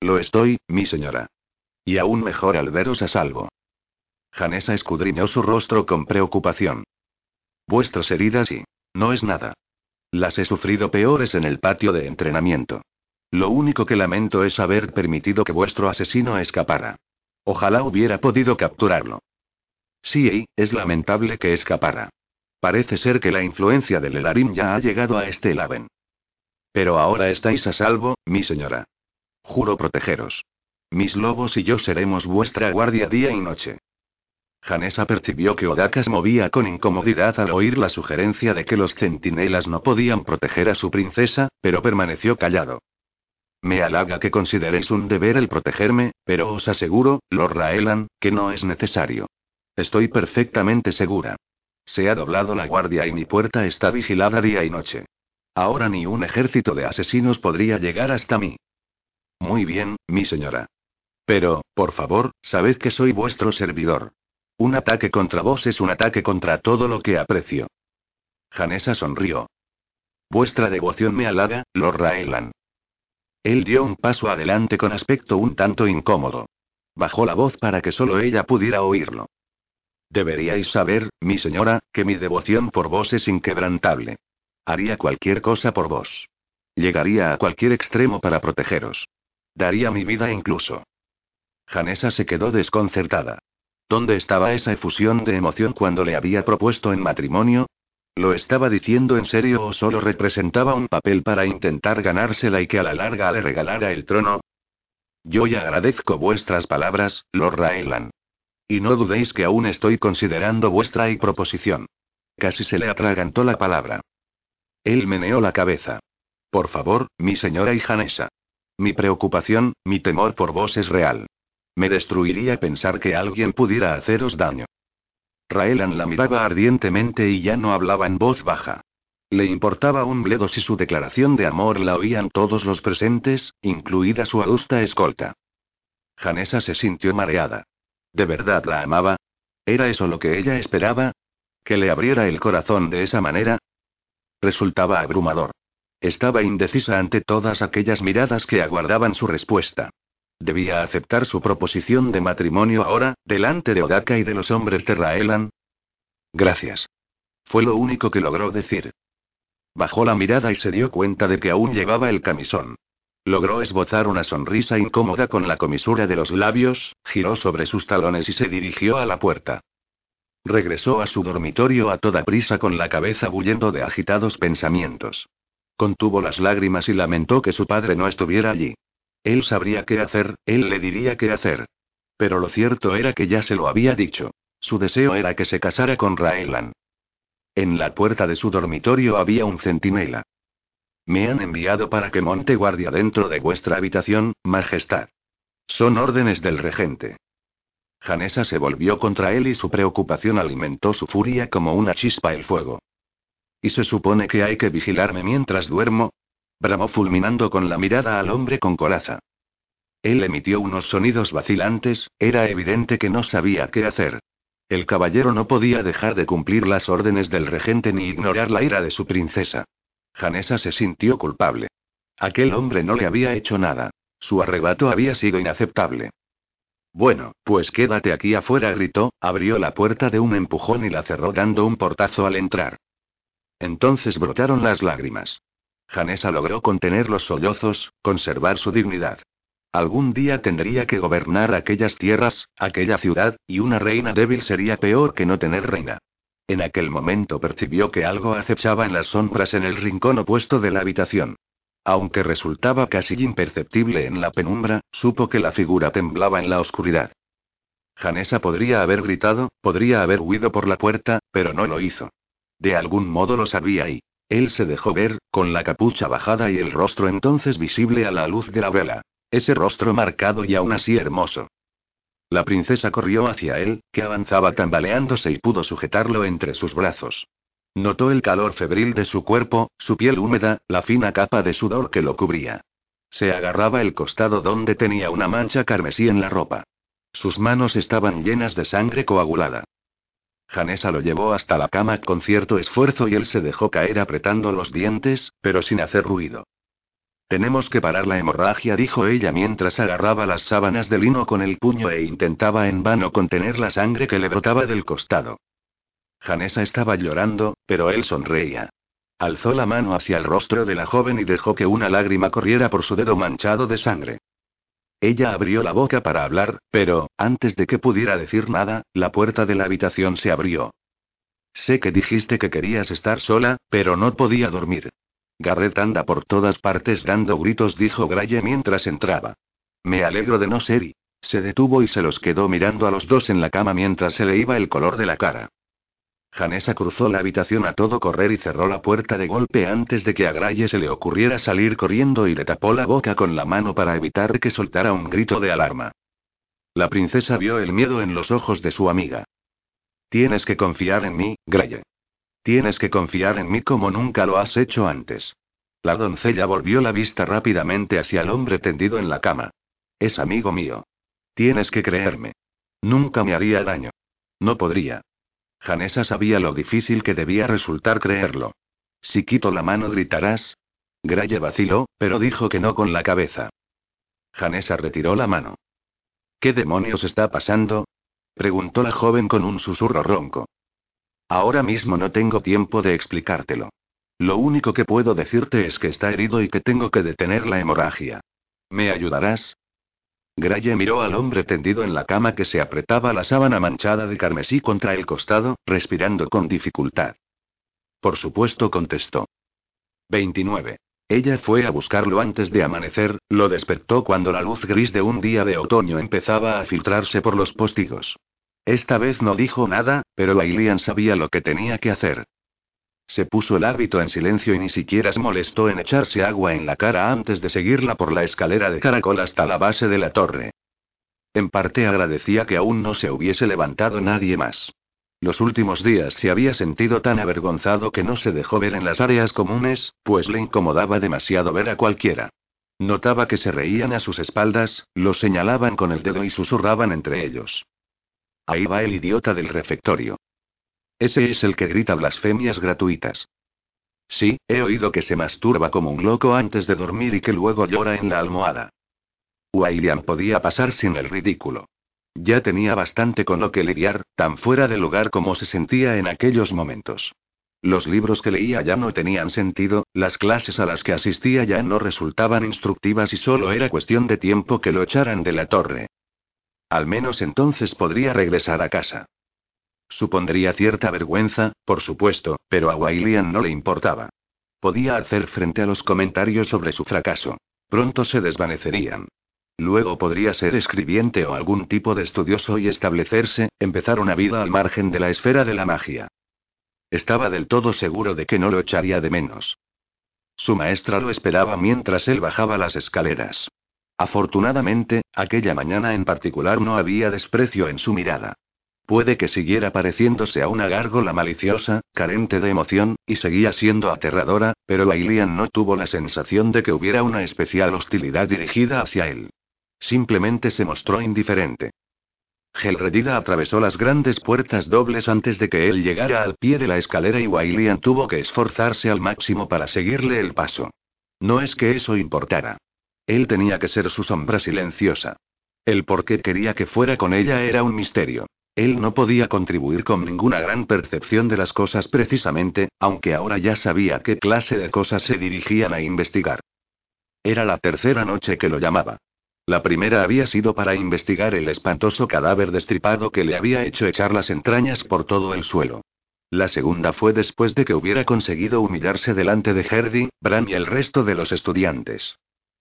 Lo estoy, mi señora. Y aún mejor al veros a salvo. Janessa escudriñó su rostro con preocupación. Vuestras heridas y... No es nada. Las he sufrido peores en el patio de entrenamiento. Lo único que lamento es haber permitido que vuestro asesino escapara. Ojalá hubiera podido capturarlo. Sí, es lamentable que escapara. Parece ser que la influencia del Elarim ya ha llegado a este Elaven. Pero ahora estáis a salvo, mi señora. Juro protegeros. Mis lobos y yo seremos vuestra guardia día y noche. Janessa percibió que Odaka se movía con incomodidad al oír la sugerencia de que los centinelas no podían proteger a su princesa, pero permaneció callado. Me halaga que consideréis un deber el protegerme, pero os aseguro, Lord Raelan, que no es necesario. Estoy perfectamente segura. Se ha doblado la guardia y mi puerta está vigilada día y noche. Ahora ni un ejército de asesinos podría llegar hasta mí. Muy bien, mi señora. Pero, por favor, sabed que soy vuestro servidor. Un ataque contra vos es un ataque contra todo lo que aprecio. Janessa sonrió. Vuestra devoción me halaga, Lord Raelan. Él dio un paso adelante con aspecto un tanto incómodo. Bajó la voz para que solo ella pudiera oírlo. Deberíais saber, mi señora, que mi devoción por vos es inquebrantable. Haría cualquier cosa por vos. Llegaría a cualquier extremo para protegeros. Daría mi vida incluso. Janessa se quedó desconcertada. ¿Dónde estaba esa efusión de emoción cuando le había propuesto en matrimonio? ¿Lo estaba diciendo en serio o solo representaba un papel para intentar ganársela y que a la larga le regalara el trono? Yo ya agradezco vuestras palabras, Lord Raelan. Y no dudéis que aún estoy considerando vuestra proposición. Casi se le atragantó la palabra. Él meneó la cabeza. Por favor, mi señora y Janessa. Mi preocupación, mi temor por vos es real. Me destruiría pensar que alguien pudiera haceros daño. Raelan la miraba ardientemente y ya no hablaba en voz baja. Le importaba un bledo si su declaración de amor la oían todos los presentes, incluida su adusta escolta. Janessa se sintió mareada. ¿De verdad la amaba? ¿Era eso lo que ella esperaba? ¿Que le abriera el corazón de esa manera? Resultaba abrumador. Estaba indecisa ante todas aquellas miradas que aguardaban su respuesta. ¿Debía aceptar su proposición de matrimonio ahora, delante de Odaka y de los hombres de Raelan? Gracias. Fue lo único que logró decir. Bajó la mirada y se dio cuenta de que aún llevaba el camisón. Logró esbozar una sonrisa incómoda con la comisura de los labios, giró sobre sus talones y se dirigió a la puerta. Regresó a su dormitorio a toda prisa con la cabeza bullendo de agitados pensamientos. Contuvo las lágrimas y lamentó que su padre no estuviera allí. Él sabría qué hacer, él le diría qué hacer. Pero lo cierto era que ya se lo había dicho. Su deseo era que se casara con Raelan. En la puerta de su dormitorio había un centinela. Me han enviado para que monte guardia dentro de vuestra habitación, Majestad. Son órdenes del regente. Janessa se volvió contra él y su preocupación alimentó su furia como una chispa el fuego. ¿Y se supone que hay que vigilarme mientras duermo? Bramó fulminando con la mirada al hombre con coraza. Él emitió unos sonidos vacilantes, era evidente que no sabía qué hacer. El caballero no podía dejar de cumplir las órdenes del regente ni ignorar la ira de su princesa. Janessa se sintió culpable. Aquel hombre no le había hecho nada. Su arrebato había sido inaceptable. Bueno, pues quédate aquí afuera, gritó, abrió la puerta de un empujón y la cerró dando un portazo al entrar. Entonces brotaron las lágrimas. Janesa logró contener los sollozos, conservar su dignidad. Algún día tendría que gobernar aquellas tierras, aquella ciudad, y una reina débil sería peor que no tener reina. En aquel momento percibió que algo acechaba en las sombras en el rincón opuesto de la habitación. Aunque resultaba casi imperceptible en la penumbra, supo que la figura temblaba en la oscuridad. Janesa podría haber gritado, podría haber huido por la puerta, pero no lo hizo. De algún modo lo sabía y él se dejó ver, con la capucha bajada y el rostro entonces visible a la luz de la vela. Ese rostro marcado y aún así hermoso. La princesa corrió hacia él, que avanzaba tambaleándose y pudo sujetarlo entre sus brazos. Notó el calor febril de su cuerpo, su piel húmeda, la fina capa de sudor que lo cubría. Se agarraba el costado donde tenía una mancha carmesí en la ropa. Sus manos estaban llenas de sangre coagulada. Janesa lo llevó hasta la cama con cierto esfuerzo y él se dejó caer apretando los dientes, pero sin hacer ruido. Tenemos que parar la hemorragia, dijo ella mientras agarraba las sábanas de lino con el puño e intentaba en vano contener la sangre que le brotaba del costado. Janesa estaba llorando, pero él sonreía. Alzó la mano hacia el rostro de la joven y dejó que una lágrima corriera por su dedo manchado de sangre. Ella abrió la boca para hablar, pero, antes de que pudiera decir nada, la puerta de la habitación se abrió. Sé que dijiste que querías estar sola, pero no podía dormir. Garrett anda por todas partes dando gritos, dijo Graye mientras entraba. Me alegro de no ser y. Se detuvo y se los quedó mirando a los dos en la cama mientras se le iba el color de la cara. Janesa cruzó la habitación a todo correr y cerró la puerta de golpe antes de que a Graye se le ocurriera salir corriendo y le tapó la boca con la mano para evitar que soltara un grito de alarma. La princesa vio el miedo en los ojos de su amiga. Tienes que confiar en mí, Graye. Tienes que confiar en mí como nunca lo has hecho antes. La doncella volvió la vista rápidamente hacia el hombre tendido en la cama. Es amigo mío. Tienes que creerme. Nunca me haría daño. No podría. Janesa sabía lo difícil que debía resultar creerlo. Si quito la mano gritarás. Graye vaciló, pero dijo que no con la cabeza. Janesa retiró la mano. ¿Qué demonios está pasando? preguntó la joven con un susurro ronco. Ahora mismo no tengo tiempo de explicártelo. Lo único que puedo decirte es que está herido y que tengo que detener la hemorragia. ¿Me ayudarás? Graye miró al hombre tendido en la cama que se apretaba la sábana manchada de carmesí contra el costado, respirando con dificultad. Por supuesto, contestó. 29. Ella fue a buscarlo antes de amanecer, lo despertó cuando la luz gris de un día de otoño empezaba a filtrarse por los postigos. Esta vez no dijo nada, pero Ailian sabía lo que tenía que hacer. Se puso el hábito en silencio y ni siquiera se molestó en echarse agua en la cara antes de seguirla por la escalera de caracol hasta la base de la torre. En parte agradecía que aún no se hubiese levantado nadie más. Los últimos días se había sentido tan avergonzado que no se dejó ver en las áreas comunes, pues le incomodaba demasiado ver a cualquiera. Notaba que se reían a sus espaldas, lo señalaban con el dedo y susurraban entre ellos. Ahí va el idiota del refectorio. Ese es el que grita blasfemias gratuitas. Sí, he oído que se masturba como un loco antes de dormir y que luego llora en la almohada. William podía pasar sin el ridículo. Ya tenía bastante con lo que lidiar, tan fuera de lugar como se sentía en aquellos momentos. Los libros que leía ya no tenían sentido, las clases a las que asistía ya no resultaban instructivas y solo era cuestión de tiempo que lo echaran de la torre. Al menos entonces podría regresar a casa. Supondría cierta vergüenza, por supuesto, pero a Wailian no le importaba. Podía hacer frente a los comentarios sobre su fracaso. Pronto se desvanecerían. Luego podría ser escribiente o algún tipo de estudioso y establecerse, empezar una vida al margen de la esfera de la magia. Estaba del todo seguro de que no lo echaría de menos. Su maestra lo esperaba mientras él bajaba las escaleras. Afortunadamente, aquella mañana en particular no había desprecio en su mirada. Puede que siguiera pareciéndose a una gárgola maliciosa, carente de emoción, y seguía siendo aterradora, pero Lailian no tuvo la sensación de que hubiera una especial hostilidad dirigida hacia él. Simplemente se mostró indiferente. Gelredida atravesó las grandes puertas dobles antes de que él llegara al pie de la escalera y Wailian tuvo que esforzarse al máximo para seguirle el paso. No es que eso importara. Él tenía que ser su sombra silenciosa. El por qué quería que fuera con ella era un misterio. Él no podía contribuir con ninguna gran percepción de las cosas precisamente, aunque ahora ya sabía qué clase de cosas se dirigían a investigar. Era la tercera noche que lo llamaba. La primera había sido para investigar el espantoso cadáver destripado que le había hecho echar las entrañas por todo el suelo. La segunda fue después de que hubiera conseguido humillarse delante de Herdy, Bran y el resto de los estudiantes.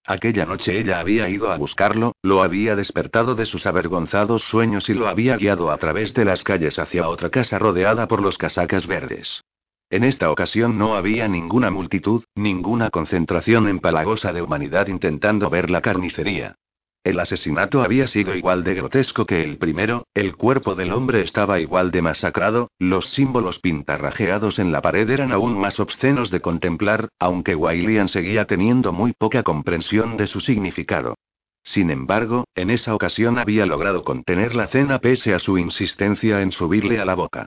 Aquella noche ella había ido a buscarlo, lo había despertado de sus avergonzados sueños y lo había guiado a través de las calles hacia otra casa rodeada por los casacas verdes. En esta ocasión no había ninguna multitud, ninguna concentración empalagosa de humanidad intentando ver la carnicería. El asesinato había sido igual de grotesco que el primero, el cuerpo del hombre estaba igual de masacrado, los símbolos pintarrajeados en la pared eran aún más obscenos de contemplar, aunque Wailian seguía teniendo muy poca comprensión de su significado. Sin embargo, en esa ocasión había logrado contener la cena pese a su insistencia en subirle a la boca.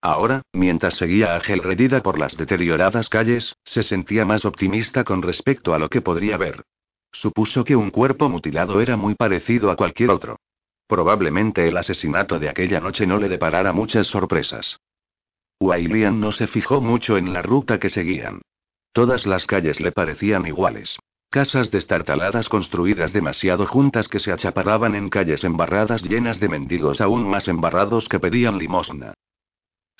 Ahora, mientras seguía a Gelredida por las deterioradas calles, se sentía más optimista con respecto a lo que podría ver. Supuso que un cuerpo mutilado era muy parecido a cualquier otro. Probablemente el asesinato de aquella noche no le deparara muchas sorpresas. Wailian no se fijó mucho en la ruta que seguían. Todas las calles le parecían iguales. Casas destartaladas construidas demasiado juntas que se achaparaban en calles embarradas llenas de mendigos aún más embarrados que pedían limosna.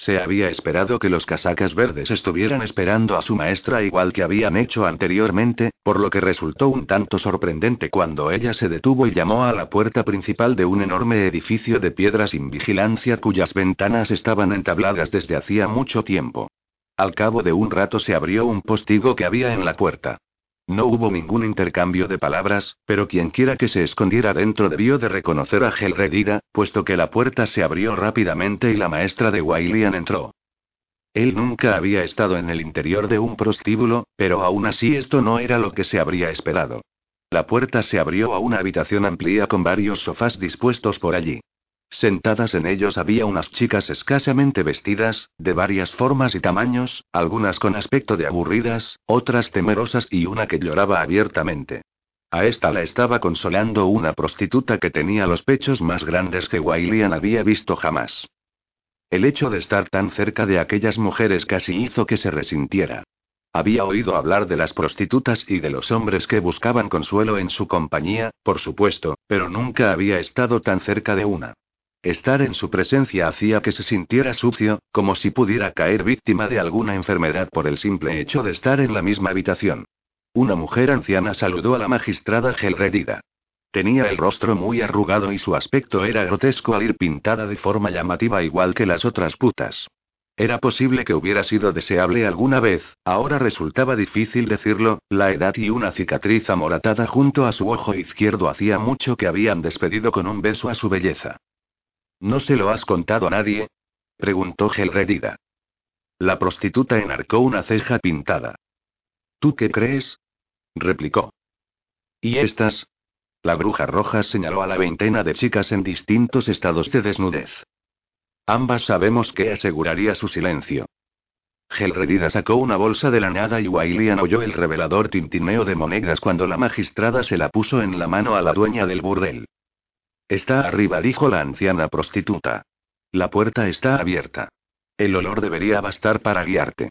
Se había esperado que los casacas verdes estuvieran esperando a su maestra igual que habían hecho anteriormente, por lo que resultó un tanto sorprendente cuando ella se detuvo y llamó a la puerta principal de un enorme edificio de piedra sin vigilancia cuyas ventanas estaban entabladas desde hacía mucho tiempo. Al cabo de un rato se abrió un postigo que había en la puerta. No hubo ningún intercambio de palabras, pero quienquiera que se escondiera dentro debió de reconocer a Gelredida, puesto que la puerta se abrió rápidamente y la maestra de Wailian entró. Él nunca había estado en el interior de un prostíbulo, pero aún así esto no era lo que se habría esperado. La puerta se abrió a una habitación amplia con varios sofás dispuestos por allí. Sentadas en ellos había unas chicas escasamente vestidas, de varias formas y tamaños, algunas con aspecto de aburridas, otras temerosas y una que lloraba abiertamente. A esta la estaba consolando una prostituta que tenía los pechos más grandes que Wailian había visto jamás. El hecho de estar tan cerca de aquellas mujeres casi hizo que se resintiera. Había oído hablar de las prostitutas y de los hombres que buscaban consuelo en su compañía, por supuesto, pero nunca había estado tan cerca de una. Estar en su presencia hacía que se sintiera sucio, como si pudiera caer víctima de alguna enfermedad por el simple hecho de estar en la misma habitación. Una mujer anciana saludó a la magistrada Gelredida. Tenía el rostro muy arrugado y su aspecto era grotesco al ir pintada de forma llamativa igual que las otras putas. Era posible que hubiera sido deseable alguna vez, ahora resultaba difícil decirlo, la edad y una cicatriz amoratada junto a su ojo izquierdo hacía mucho que habían despedido con un beso a su belleza. ¿No se lo has contado a nadie? preguntó Gelredida. La prostituta enarcó una ceja pintada. ¿Tú qué crees? replicó. ¿Y estas? La bruja roja señaló a la veintena de chicas en distintos estados de desnudez. Ambas sabemos que aseguraría su silencio. Gelredida sacó una bolsa de la nada y Wailian oyó el revelador tintineo de monedas cuando la magistrada se la puso en la mano a la dueña del burdel. Está arriba, dijo la anciana prostituta. La puerta está abierta. El olor debería bastar para guiarte.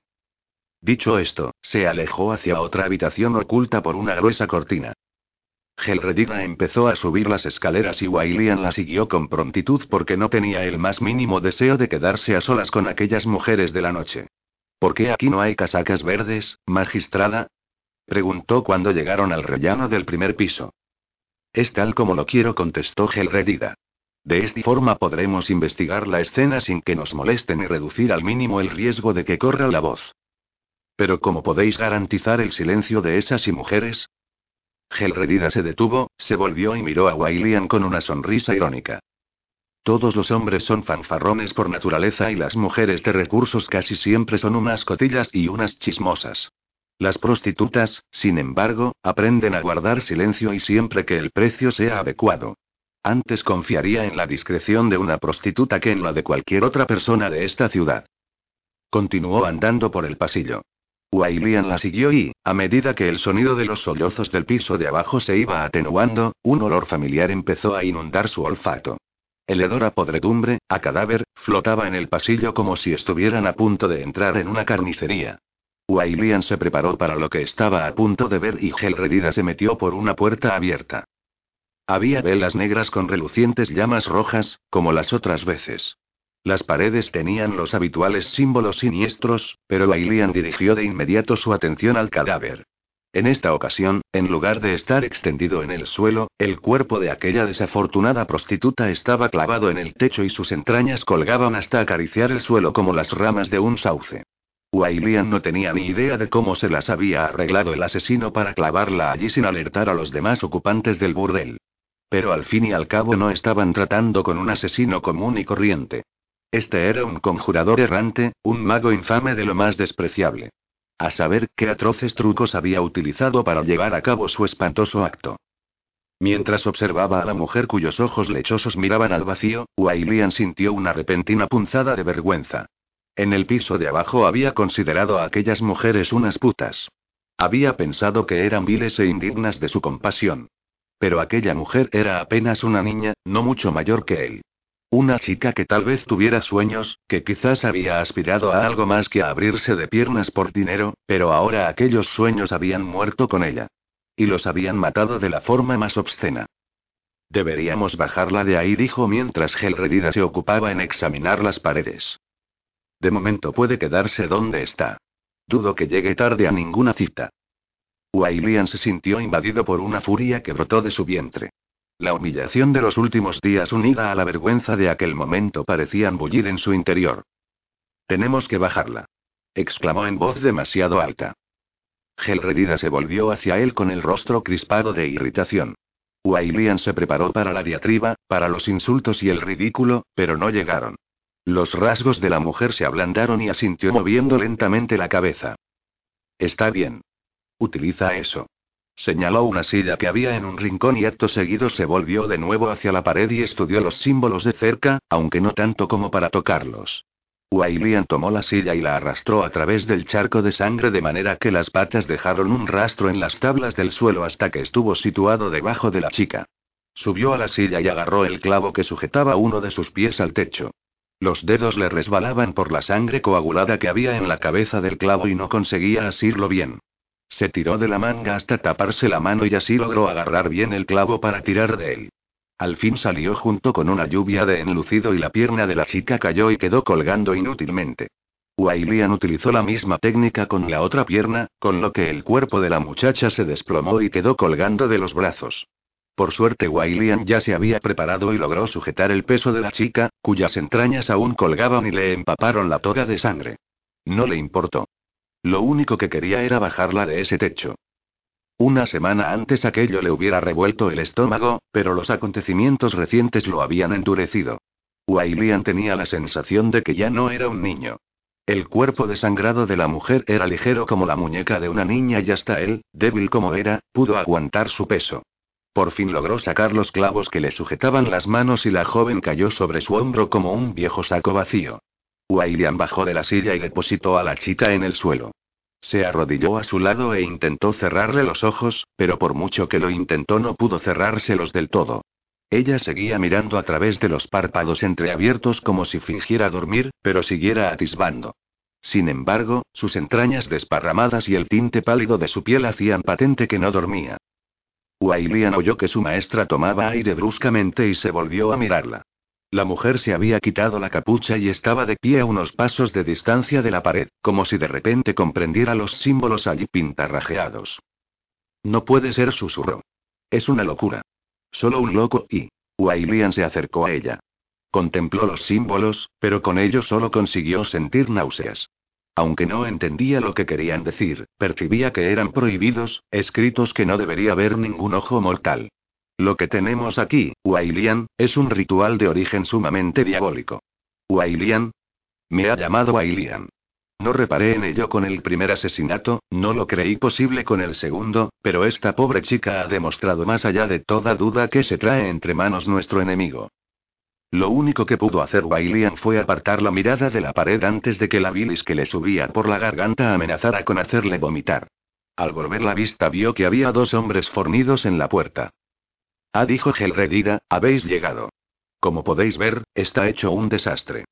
Dicho esto, se alejó hacia otra habitación oculta por una gruesa cortina. Gelredina empezó a subir las escaleras y Wailian la siguió con prontitud porque no tenía el más mínimo deseo de quedarse a solas con aquellas mujeres de la noche. ¿Por qué aquí no hay casacas verdes, magistrada? preguntó cuando llegaron al rellano del primer piso. Es tal como lo quiero, contestó Gelredida. De esta forma podremos investigar la escena sin que nos molesten y reducir al mínimo el riesgo de que corra la voz. Pero ¿cómo podéis garantizar el silencio de esas y mujeres? Gelredida se detuvo, se volvió y miró a Wailian con una sonrisa irónica. Todos los hombres son fanfarrones por naturaleza y las mujeres de recursos casi siempre son unas cotillas y unas chismosas. Las prostitutas, sin embargo, aprenden a guardar silencio y siempre que el precio sea adecuado. Antes confiaría en la discreción de una prostituta que en la de cualquier otra persona de esta ciudad. Continuó andando por el pasillo. Wailian la siguió y, a medida que el sonido de los sollozos del piso de abajo se iba atenuando, un olor familiar empezó a inundar su olfato. El hedor a podredumbre, a cadáver, flotaba en el pasillo como si estuvieran a punto de entrar en una carnicería. Wailian se preparó para lo que estaba a punto de ver y Gelredida se metió por una puerta abierta. Había velas negras con relucientes llamas rojas, como las otras veces. Las paredes tenían los habituales símbolos siniestros, pero Wailian dirigió de inmediato su atención al cadáver. En esta ocasión, en lugar de estar extendido en el suelo, el cuerpo de aquella desafortunada prostituta estaba clavado en el techo y sus entrañas colgaban hasta acariciar el suelo como las ramas de un sauce. Wailian no tenía ni idea de cómo se las había arreglado el asesino para clavarla allí sin alertar a los demás ocupantes del burdel. Pero al fin y al cabo no estaban tratando con un asesino común y corriente. Este era un conjurador errante, un mago infame de lo más despreciable. A saber qué atroces trucos había utilizado para llevar a cabo su espantoso acto. Mientras observaba a la mujer cuyos ojos lechosos miraban al vacío, Wailian sintió una repentina punzada de vergüenza. En el piso de abajo había considerado a aquellas mujeres unas putas. Había pensado que eran viles e indignas de su compasión. Pero aquella mujer era apenas una niña, no mucho mayor que él. Una chica que tal vez tuviera sueños, que quizás había aspirado a algo más que a abrirse de piernas por dinero, pero ahora aquellos sueños habían muerto con ella. Y los habían matado de la forma más obscena. Deberíamos bajarla de ahí, dijo mientras Gelredida se ocupaba en examinar las paredes. De momento puede quedarse donde está. Dudo que llegue tarde a ninguna cita. Wailian se sintió invadido por una furia que brotó de su vientre. La humillación de los últimos días unida a la vergüenza de aquel momento parecían bullir en su interior. Tenemos que bajarla. exclamó en voz demasiado alta. Gelredida se volvió hacia él con el rostro crispado de irritación. Wailian se preparó para la diatriba, para los insultos y el ridículo, pero no llegaron. Los rasgos de la mujer se ablandaron y asintió moviendo lentamente la cabeza. Está bien. Utiliza eso. Señaló una silla que había en un rincón y acto seguido se volvió de nuevo hacia la pared y estudió los símbolos de cerca, aunque no tanto como para tocarlos. Wailian tomó la silla y la arrastró a través del charco de sangre de manera que las patas dejaron un rastro en las tablas del suelo hasta que estuvo situado debajo de la chica. Subió a la silla y agarró el clavo que sujetaba uno de sus pies al techo. Los dedos le resbalaban por la sangre coagulada que había en la cabeza del clavo y no conseguía asirlo bien. Se tiró de la manga hasta taparse la mano y así logró agarrar bien el clavo para tirar de él. Al fin salió junto con una lluvia de enlucido y la pierna de la chica cayó y quedó colgando inútilmente. Wailian utilizó la misma técnica con la otra pierna, con lo que el cuerpo de la muchacha se desplomó y quedó colgando de los brazos. Por suerte Wailian ya se había preparado y logró sujetar el peso de la chica, cuyas entrañas aún colgaban y le empaparon la toga de sangre. No le importó. Lo único que quería era bajarla de ese techo. Una semana antes aquello le hubiera revuelto el estómago, pero los acontecimientos recientes lo habían endurecido. Wailian tenía la sensación de que ya no era un niño. El cuerpo desangrado de la mujer era ligero como la muñeca de una niña y hasta él, débil como era, pudo aguantar su peso. Por fin logró sacar los clavos que le sujetaban las manos y la joven cayó sobre su hombro como un viejo saco vacío. William bajó de la silla y depositó a la chica en el suelo. Se arrodilló a su lado e intentó cerrarle los ojos, pero por mucho que lo intentó no pudo cerrárselos del todo. Ella seguía mirando a través de los párpados entreabiertos como si fingiera dormir, pero siguiera atisbando. Sin embargo, sus entrañas desparramadas y el tinte pálido de su piel hacían patente que no dormía. Wailian oyó que su maestra tomaba aire bruscamente y se volvió a mirarla. La mujer se había quitado la capucha y estaba de pie a unos pasos de distancia de la pared, como si de repente comprendiera los símbolos allí pintarrajeados. No puede ser, susurró. Es una locura. Solo un loco y... Wailian se acercó a ella. Contempló los símbolos, pero con ellos solo consiguió sentir náuseas. Aunque no entendía lo que querían decir, percibía que eran prohibidos, escritos que no debería ver ningún ojo mortal. Lo que tenemos aquí, Wailian, es un ritual de origen sumamente diabólico. Wailian. Me ha llamado Wailian. No reparé en ello con el primer asesinato, no lo creí posible con el segundo, pero esta pobre chica ha demostrado más allá de toda duda que se trae entre manos nuestro enemigo. Lo único que pudo hacer Wailian fue apartar la mirada de la pared antes de que la bilis que le subía por la garganta amenazara con hacerle vomitar. Al volver la vista vio que había dos hombres fornidos en la puerta. Ah, dijo Gelredida, habéis llegado. Como podéis ver, está hecho un desastre.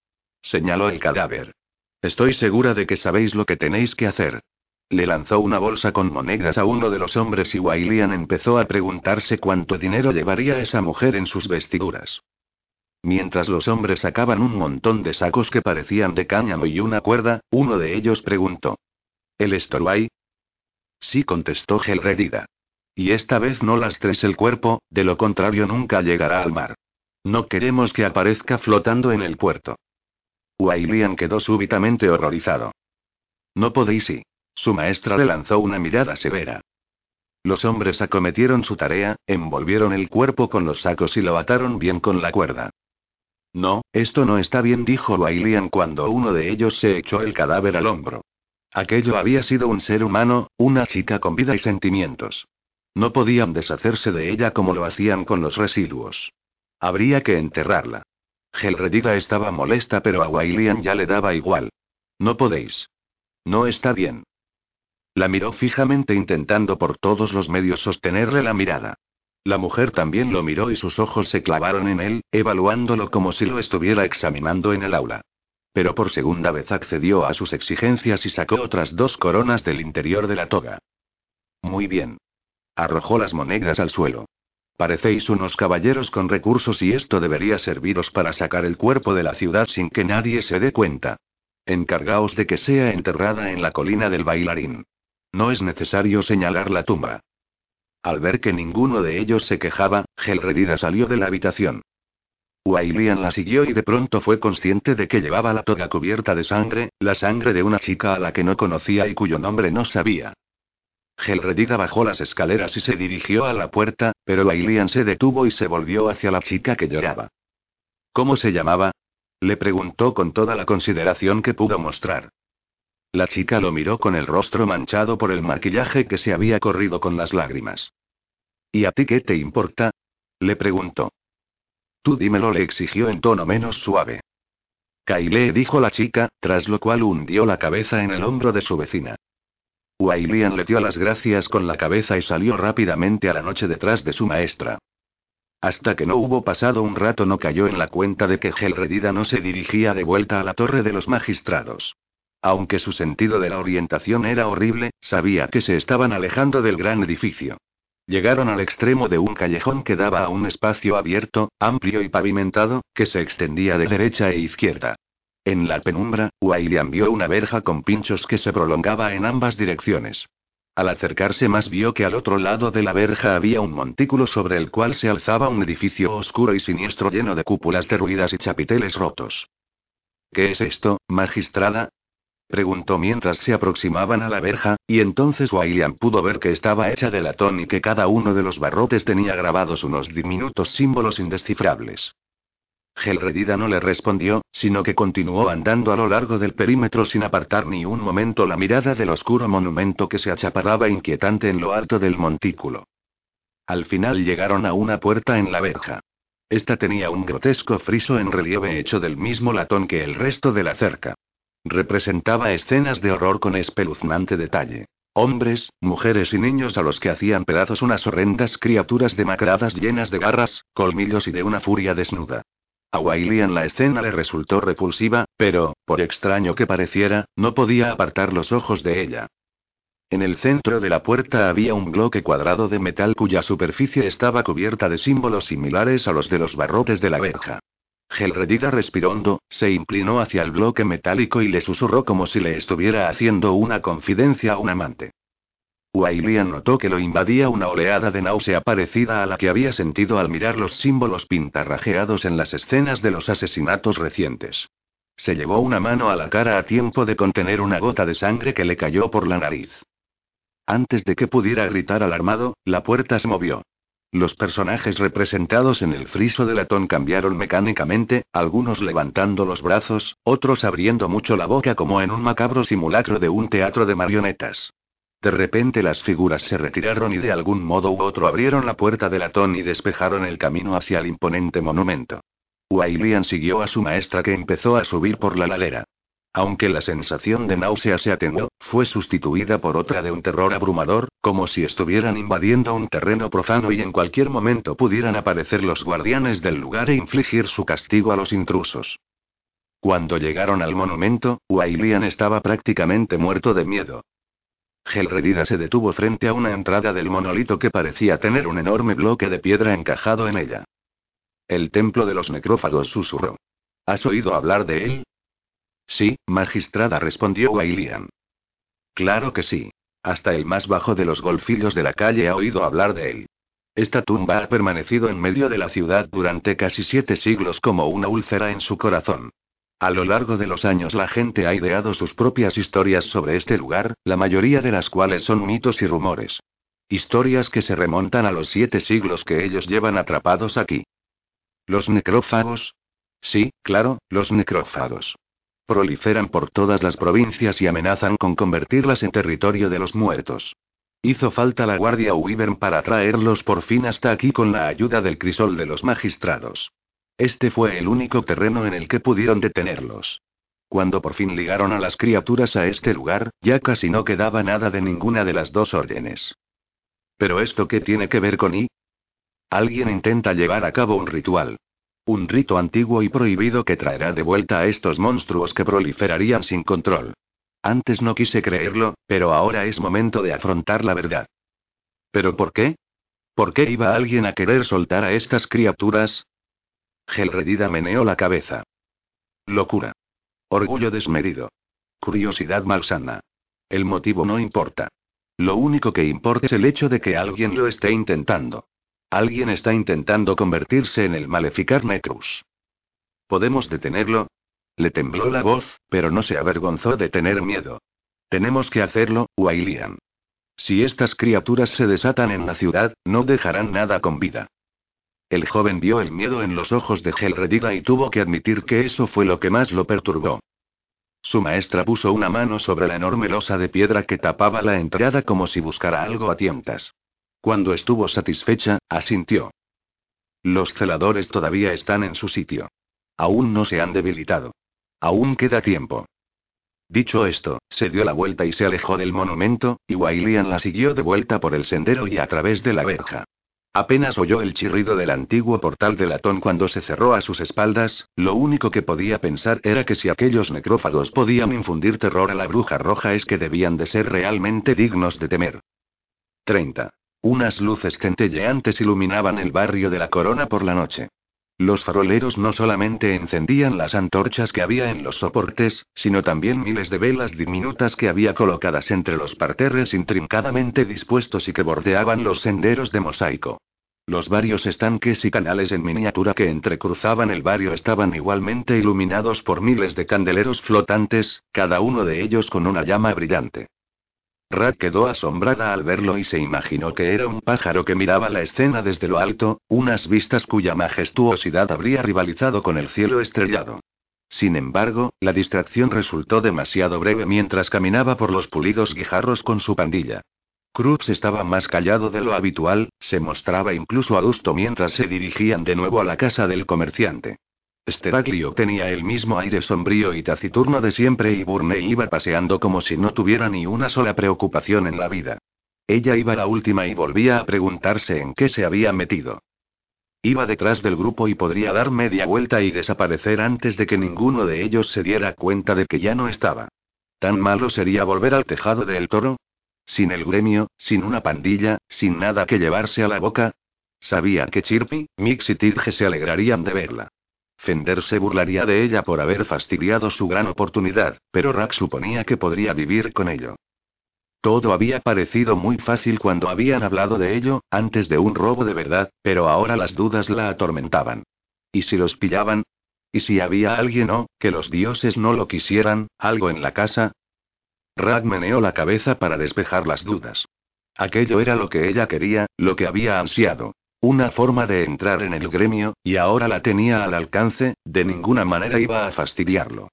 Señaló el cadáver. Estoy segura de que sabéis lo que tenéis que hacer. Le lanzó una bolsa con monedas a uno de los hombres y Wailian empezó a preguntarse cuánto dinero llevaría esa mujer en sus vestiduras. Mientras los hombres sacaban un montón de sacos que parecían de cáñamo y una cuerda, uno de ellos preguntó. ¿El Storuay? Sí, contestó Gelredida. Y esta vez no lastres el cuerpo, de lo contrario nunca llegará al mar. No queremos que aparezca flotando en el puerto. Wailian quedó súbitamente horrorizado. No podéis ir. Su maestra le lanzó una mirada severa. Los hombres acometieron su tarea, envolvieron el cuerpo con los sacos y lo ataron bien con la cuerda. No, esto no está bien, dijo Wailian cuando uno de ellos se echó el cadáver al hombro. Aquello había sido un ser humano, una chica con vida y sentimientos. No podían deshacerse de ella como lo hacían con los residuos. Habría que enterrarla. Gelredida estaba molesta, pero a Wailian ya le daba igual. No podéis. No está bien. La miró fijamente intentando por todos los medios sostenerle la mirada. La mujer también lo miró y sus ojos se clavaron en él, evaluándolo como si lo estuviera examinando en el aula. Pero por segunda vez accedió a sus exigencias y sacó otras dos coronas del interior de la toga. Muy bien. Arrojó las monedas al suelo. Parecéis unos caballeros con recursos y esto debería serviros para sacar el cuerpo de la ciudad sin que nadie se dé cuenta. Encargaos de que sea enterrada en la colina del bailarín. No es necesario señalar la tumba. Al ver que ninguno de ellos se quejaba, Gelredida salió de la habitación. Wailian la siguió y de pronto fue consciente de que llevaba la toga cubierta de sangre, la sangre de una chica a la que no conocía y cuyo nombre no sabía. Gelredida bajó las escaleras y se dirigió a la puerta, pero Wailian se detuvo y se volvió hacia la chica que lloraba. ¿Cómo se llamaba? Le preguntó con toda la consideración que pudo mostrar. La chica lo miró con el rostro manchado por el maquillaje que se había corrido con las lágrimas. ¿Y a ti qué te importa? Le preguntó. Tú dímelo, le exigió en tono menos suave. Kaile dijo la chica, tras lo cual hundió la cabeza en el hombro de su vecina. Wailian le dio las gracias con la cabeza y salió rápidamente a la noche detrás de su maestra. Hasta que no hubo pasado un rato no cayó en la cuenta de que Gelredida no se dirigía de vuelta a la torre de los magistrados. Aunque su sentido de la orientación era horrible, sabía que se estaban alejando del gran edificio. Llegaron al extremo de un callejón que daba a un espacio abierto, amplio y pavimentado, que se extendía de derecha e izquierda. En la penumbra, William vio una verja con pinchos que se prolongaba en ambas direcciones. Al acercarse más vio que al otro lado de la verja había un montículo sobre el cual se alzaba un edificio oscuro y siniestro lleno de cúpulas derruidas y chapiteles rotos. ¿Qué es esto, magistrada? Preguntó mientras se aproximaban a la verja, y entonces William pudo ver que estaba hecha de latón y que cada uno de los barrotes tenía grabados unos diminutos símbolos indescifrables. Gelredida no le respondió, sino que continuó andando a lo largo del perímetro sin apartar ni un momento la mirada del oscuro monumento que se achaparraba inquietante en lo alto del montículo. Al final llegaron a una puerta en la verja. Esta tenía un grotesco friso en relieve hecho del mismo latón que el resto de la cerca. Representaba escenas de horror con espeluznante detalle. Hombres, mujeres y niños a los que hacían pedazos unas horrendas criaturas demacradas llenas de garras, colmillos y de una furia desnuda. A Wailian la escena le resultó repulsiva, pero, por extraño que pareciera, no podía apartar los ojos de ella. En el centro de la puerta había un bloque cuadrado de metal cuya superficie estaba cubierta de símbolos similares a los de los barrotes de la verja. Gelredida respiró hondo, se inclinó hacia el bloque metálico y le susurró como si le estuviera haciendo una confidencia a un amante. Wailian notó que lo invadía una oleada de náusea parecida a la que había sentido al mirar los símbolos pintarrajeados en las escenas de los asesinatos recientes. Se llevó una mano a la cara a tiempo de contener una gota de sangre que le cayó por la nariz. Antes de que pudiera gritar alarmado, la puerta se movió. Los personajes representados en el friso de latón cambiaron mecánicamente, algunos levantando los brazos, otros abriendo mucho la boca como en un macabro simulacro de un teatro de marionetas. De repente las figuras se retiraron y de algún modo u otro abrieron la puerta de latón y despejaron el camino hacia el imponente monumento. Wailian siguió a su maestra que empezó a subir por la ladera. Aunque la sensación de náusea se atenuó, fue sustituida por otra de un terror abrumador, como si estuvieran invadiendo un terreno profano y en cualquier momento pudieran aparecer los guardianes del lugar e infligir su castigo a los intrusos. Cuando llegaron al monumento, Wailian estaba prácticamente muerto de miedo. Gelredida se detuvo frente a una entrada del monolito que parecía tener un enorme bloque de piedra encajado en ella. El templo de los necrófagos susurró. ¿Has oído hablar de él? Sí, magistrada, respondió Wailian. Claro que sí. Hasta el más bajo de los golfillos de la calle ha oído hablar de él. Esta tumba ha permanecido en medio de la ciudad durante casi siete siglos como una úlcera en su corazón. A lo largo de los años la gente ha ideado sus propias historias sobre este lugar, la mayoría de las cuales son mitos y rumores. Historias que se remontan a los siete siglos que ellos llevan atrapados aquí. ¿Los necrófagos? Sí, claro, los necrófagos. Proliferan por todas las provincias y amenazan con convertirlas en territorio de los muertos. Hizo falta la Guardia Wyvern para traerlos por fin hasta aquí con la ayuda del crisol de los magistrados. Este fue el único terreno en el que pudieron detenerlos. Cuando por fin ligaron a las criaturas a este lugar, ya casi no quedaba nada de ninguna de las dos órdenes. ¿Pero esto qué tiene que ver con I? Alguien intenta llevar a cabo un ritual. Un rito antiguo y prohibido que traerá de vuelta a estos monstruos que proliferarían sin control. Antes no quise creerlo, pero ahora es momento de afrontar la verdad. ¿Pero por qué? ¿Por qué iba alguien a querer soltar a estas criaturas? Gelredida meneó la cabeza. Locura. Orgullo desmedido. Curiosidad malsana. El motivo no importa. Lo único que importa es el hecho de que alguien lo esté intentando. Alguien está intentando convertirse en el maleficar Necrus. ¿Podemos detenerlo? Le tembló la voz, pero no se avergonzó de tener miedo. Tenemos que hacerlo, Wailian. Si estas criaturas se desatan en la ciudad, no dejarán nada con vida. El joven vio el miedo en los ojos de Gelredida y tuvo que admitir que eso fue lo que más lo perturbó. Su maestra puso una mano sobre la enorme losa de piedra que tapaba la entrada como si buscara algo a tientas. Cuando estuvo satisfecha, asintió. Los celadores todavía están en su sitio. Aún no se han debilitado. Aún queda tiempo. Dicho esto, se dio la vuelta y se alejó del monumento, y Wailian la siguió de vuelta por el sendero y a través de la verja. Apenas oyó el chirrido del antiguo portal de latón cuando se cerró a sus espaldas, lo único que podía pensar era que si aquellos necrófagos podían infundir terror a la bruja roja es que debían de ser realmente dignos de temer. 30. Unas luces centelleantes iluminaban el barrio de la Corona por la noche. Los faroleros no solamente encendían las antorchas que había en los soportes, sino también miles de velas diminutas que había colocadas entre los parterres intrincadamente dispuestos y que bordeaban los senderos de mosaico. Los varios estanques y canales en miniatura que entrecruzaban el barrio estaban igualmente iluminados por miles de candeleros flotantes, cada uno de ellos con una llama brillante. Rat quedó asombrada al verlo y se imaginó que era un pájaro que miraba la escena desde lo alto, unas vistas cuya majestuosidad habría rivalizado con el cielo estrellado. Sin embargo, la distracción resultó demasiado breve mientras caminaba por los pulidos guijarros con su pandilla. Cruz estaba más callado de lo habitual, se mostraba incluso adusto mientras se dirigían de nuevo a la casa del comerciante. Steraglio tenía el mismo aire sombrío y taciturno de siempre y Burney iba paseando como si no tuviera ni una sola preocupación en la vida. Ella iba la última y volvía a preguntarse en qué se había metido. Iba detrás del grupo y podría dar media vuelta y desaparecer antes de que ninguno de ellos se diera cuenta de que ya no estaba. ¿Tan malo sería volver al tejado del toro? Sin el gremio, sin una pandilla, sin nada que llevarse a la boca. Sabía que Chirpy, Mix y Tidge se alegrarían de verla. Fender se burlaría de ella por haber fastidiado su gran oportunidad, pero Rack suponía que podría vivir con ello. Todo había parecido muy fácil cuando habían hablado de ello, antes de un robo de verdad, pero ahora las dudas la atormentaban. ¿Y si los pillaban? ¿Y si había alguien o, que los dioses no lo quisieran, algo en la casa? Rag meneó la cabeza para despejar las dudas. Aquello era lo que ella quería, lo que había ansiado. Una forma de entrar en el gremio, y ahora la tenía al alcance, de ninguna manera iba a fastidiarlo.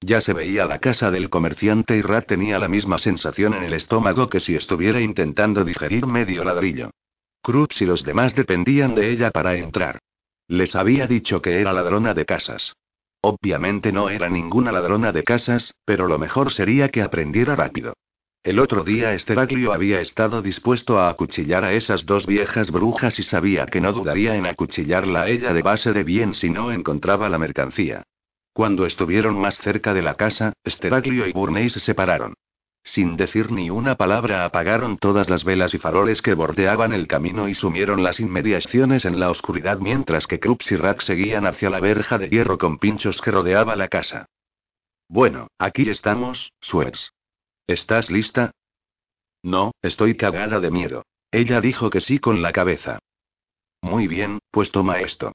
Ya se veía la casa del comerciante y Rat tenía la misma sensación en el estómago que si estuviera intentando digerir medio ladrillo. Cruz y los demás dependían de ella para entrar. Les había dicho que era ladrona de casas. Obviamente no era ninguna ladrona de casas, pero lo mejor sería que aprendiera rápido. El otro día Esteraglio había estado dispuesto a acuchillar a esas dos viejas brujas y sabía que no dudaría en acuchillarla a ella de base de bien si no encontraba la mercancía. Cuando estuvieron más cerca de la casa, Esteraglio y Burney se separaron. Sin decir ni una palabra apagaron todas las velas y faroles que bordeaban el camino y sumieron las inmediaciones en la oscuridad mientras que Krups y Rack seguían hacia la verja de hierro con pinchos que rodeaba la casa. Bueno, aquí estamos, Suez. ¿Estás lista? No, estoy cagada de miedo. Ella dijo que sí con la cabeza. Muy bien, pues toma esto.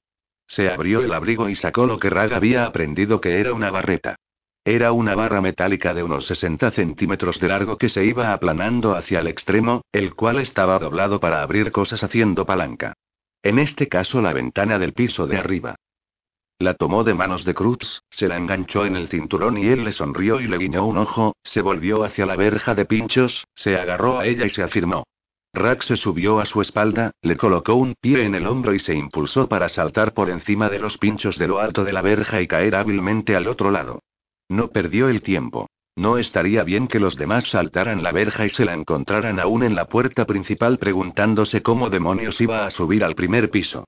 Se abrió el abrigo y sacó lo que Rag había aprendido que era una barreta. Era una barra metálica de unos 60 centímetros de largo que se iba aplanando hacia el extremo, el cual estaba doblado para abrir cosas haciendo palanca. En este caso la ventana del piso de arriba. La tomó de manos de Cruz, se la enganchó en el cinturón y él le sonrió y le guiñó un ojo, se volvió hacia la verja de pinchos, se agarró a ella y se afirmó. Rack se subió a su espalda, le colocó un pie en el hombro y se impulsó para saltar por encima de los pinchos de lo alto de la verja y caer hábilmente al otro lado. No perdió el tiempo. No estaría bien que los demás saltaran la verja y se la encontraran aún en la puerta principal preguntándose cómo demonios iba a subir al primer piso.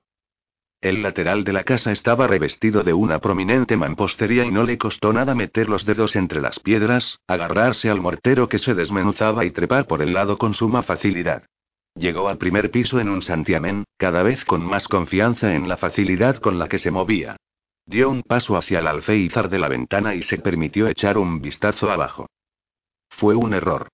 El lateral de la casa estaba revestido de una prominente mampostería y no le costó nada meter los dedos entre las piedras, agarrarse al mortero que se desmenuzaba y trepar por el lado con suma facilidad. Llegó al primer piso en un santiamén, cada vez con más confianza en la facilidad con la que se movía. Dio un paso hacia el alféizar de la ventana y se permitió echar un vistazo abajo. Fue un error.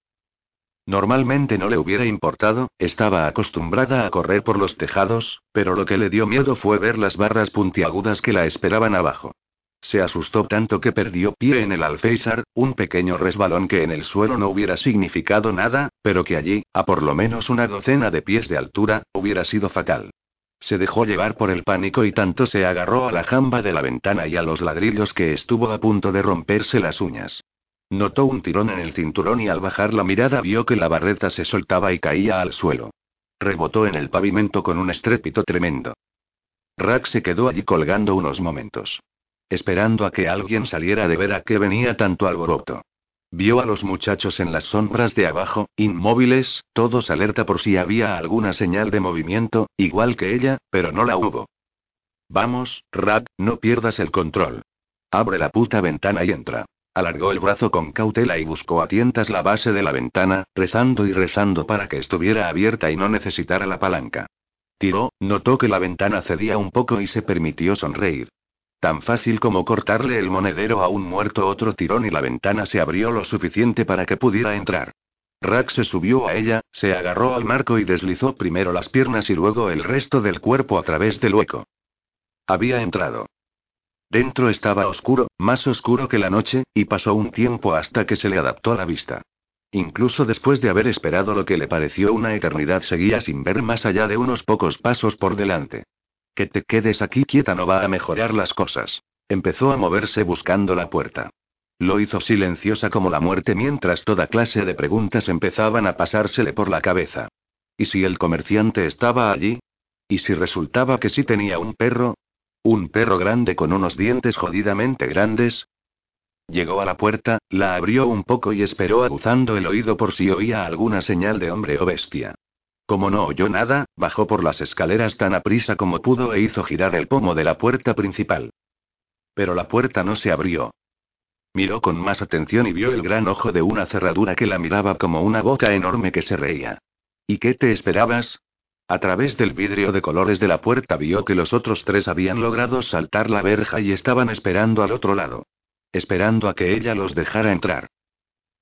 Normalmente no le hubiera importado, estaba acostumbrada a correr por los tejados, pero lo que le dio miedo fue ver las barras puntiagudas que la esperaban abajo. Se asustó tanto que perdió pie en el alféizar, un pequeño resbalón que en el suelo no hubiera significado nada, pero que allí, a por lo menos una docena de pies de altura, hubiera sido fatal. Se dejó llevar por el pánico y tanto se agarró a la jamba de la ventana y a los ladrillos que estuvo a punto de romperse las uñas. Notó un tirón en el cinturón y al bajar la mirada vio que la barreta se soltaba y caía al suelo. Rebotó en el pavimento con un estrépito tremendo. Rack se quedó allí colgando unos momentos. Esperando a que alguien saliera de ver a qué venía tanto alboroto. Vio a los muchachos en las sombras de abajo, inmóviles, todos alerta por si había alguna señal de movimiento, igual que ella, pero no la hubo. Vamos, Rack, no pierdas el control. Abre la puta ventana y entra. Alargó el brazo con cautela y buscó a tientas la base de la ventana, rezando y rezando para que estuviera abierta y no necesitara la palanca. Tiró, notó que la ventana cedía un poco y se permitió sonreír. Tan fácil como cortarle el monedero a un muerto otro tirón y la ventana se abrió lo suficiente para que pudiera entrar. Rack se subió a ella, se agarró al marco y deslizó primero las piernas y luego el resto del cuerpo a través del hueco. Había entrado. Dentro estaba oscuro, más oscuro que la noche, y pasó un tiempo hasta que se le adaptó la vista. Incluso después de haber esperado lo que le pareció una eternidad seguía sin ver más allá de unos pocos pasos por delante. Que te quedes aquí quieta no va a mejorar las cosas. Empezó a moverse buscando la puerta. Lo hizo silenciosa como la muerte mientras toda clase de preguntas empezaban a pasársele por la cabeza. ¿Y si el comerciante estaba allí? ¿Y si resultaba que sí tenía un perro? Un perro grande con unos dientes jodidamente grandes. Llegó a la puerta, la abrió un poco y esperó aguzando el oído por si oía alguna señal de hombre o bestia. Como no oyó nada, bajó por las escaleras tan aprisa como pudo e hizo girar el pomo de la puerta principal. Pero la puerta no se abrió. Miró con más atención y vio el gran ojo de una cerradura que la miraba como una boca enorme que se reía. ¿Y qué te esperabas? A través del vidrio de colores de la puerta vio que los otros tres habían logrado saltar la verja y estaban esperando al otro lado. Esperando a que ella los dejara entrar.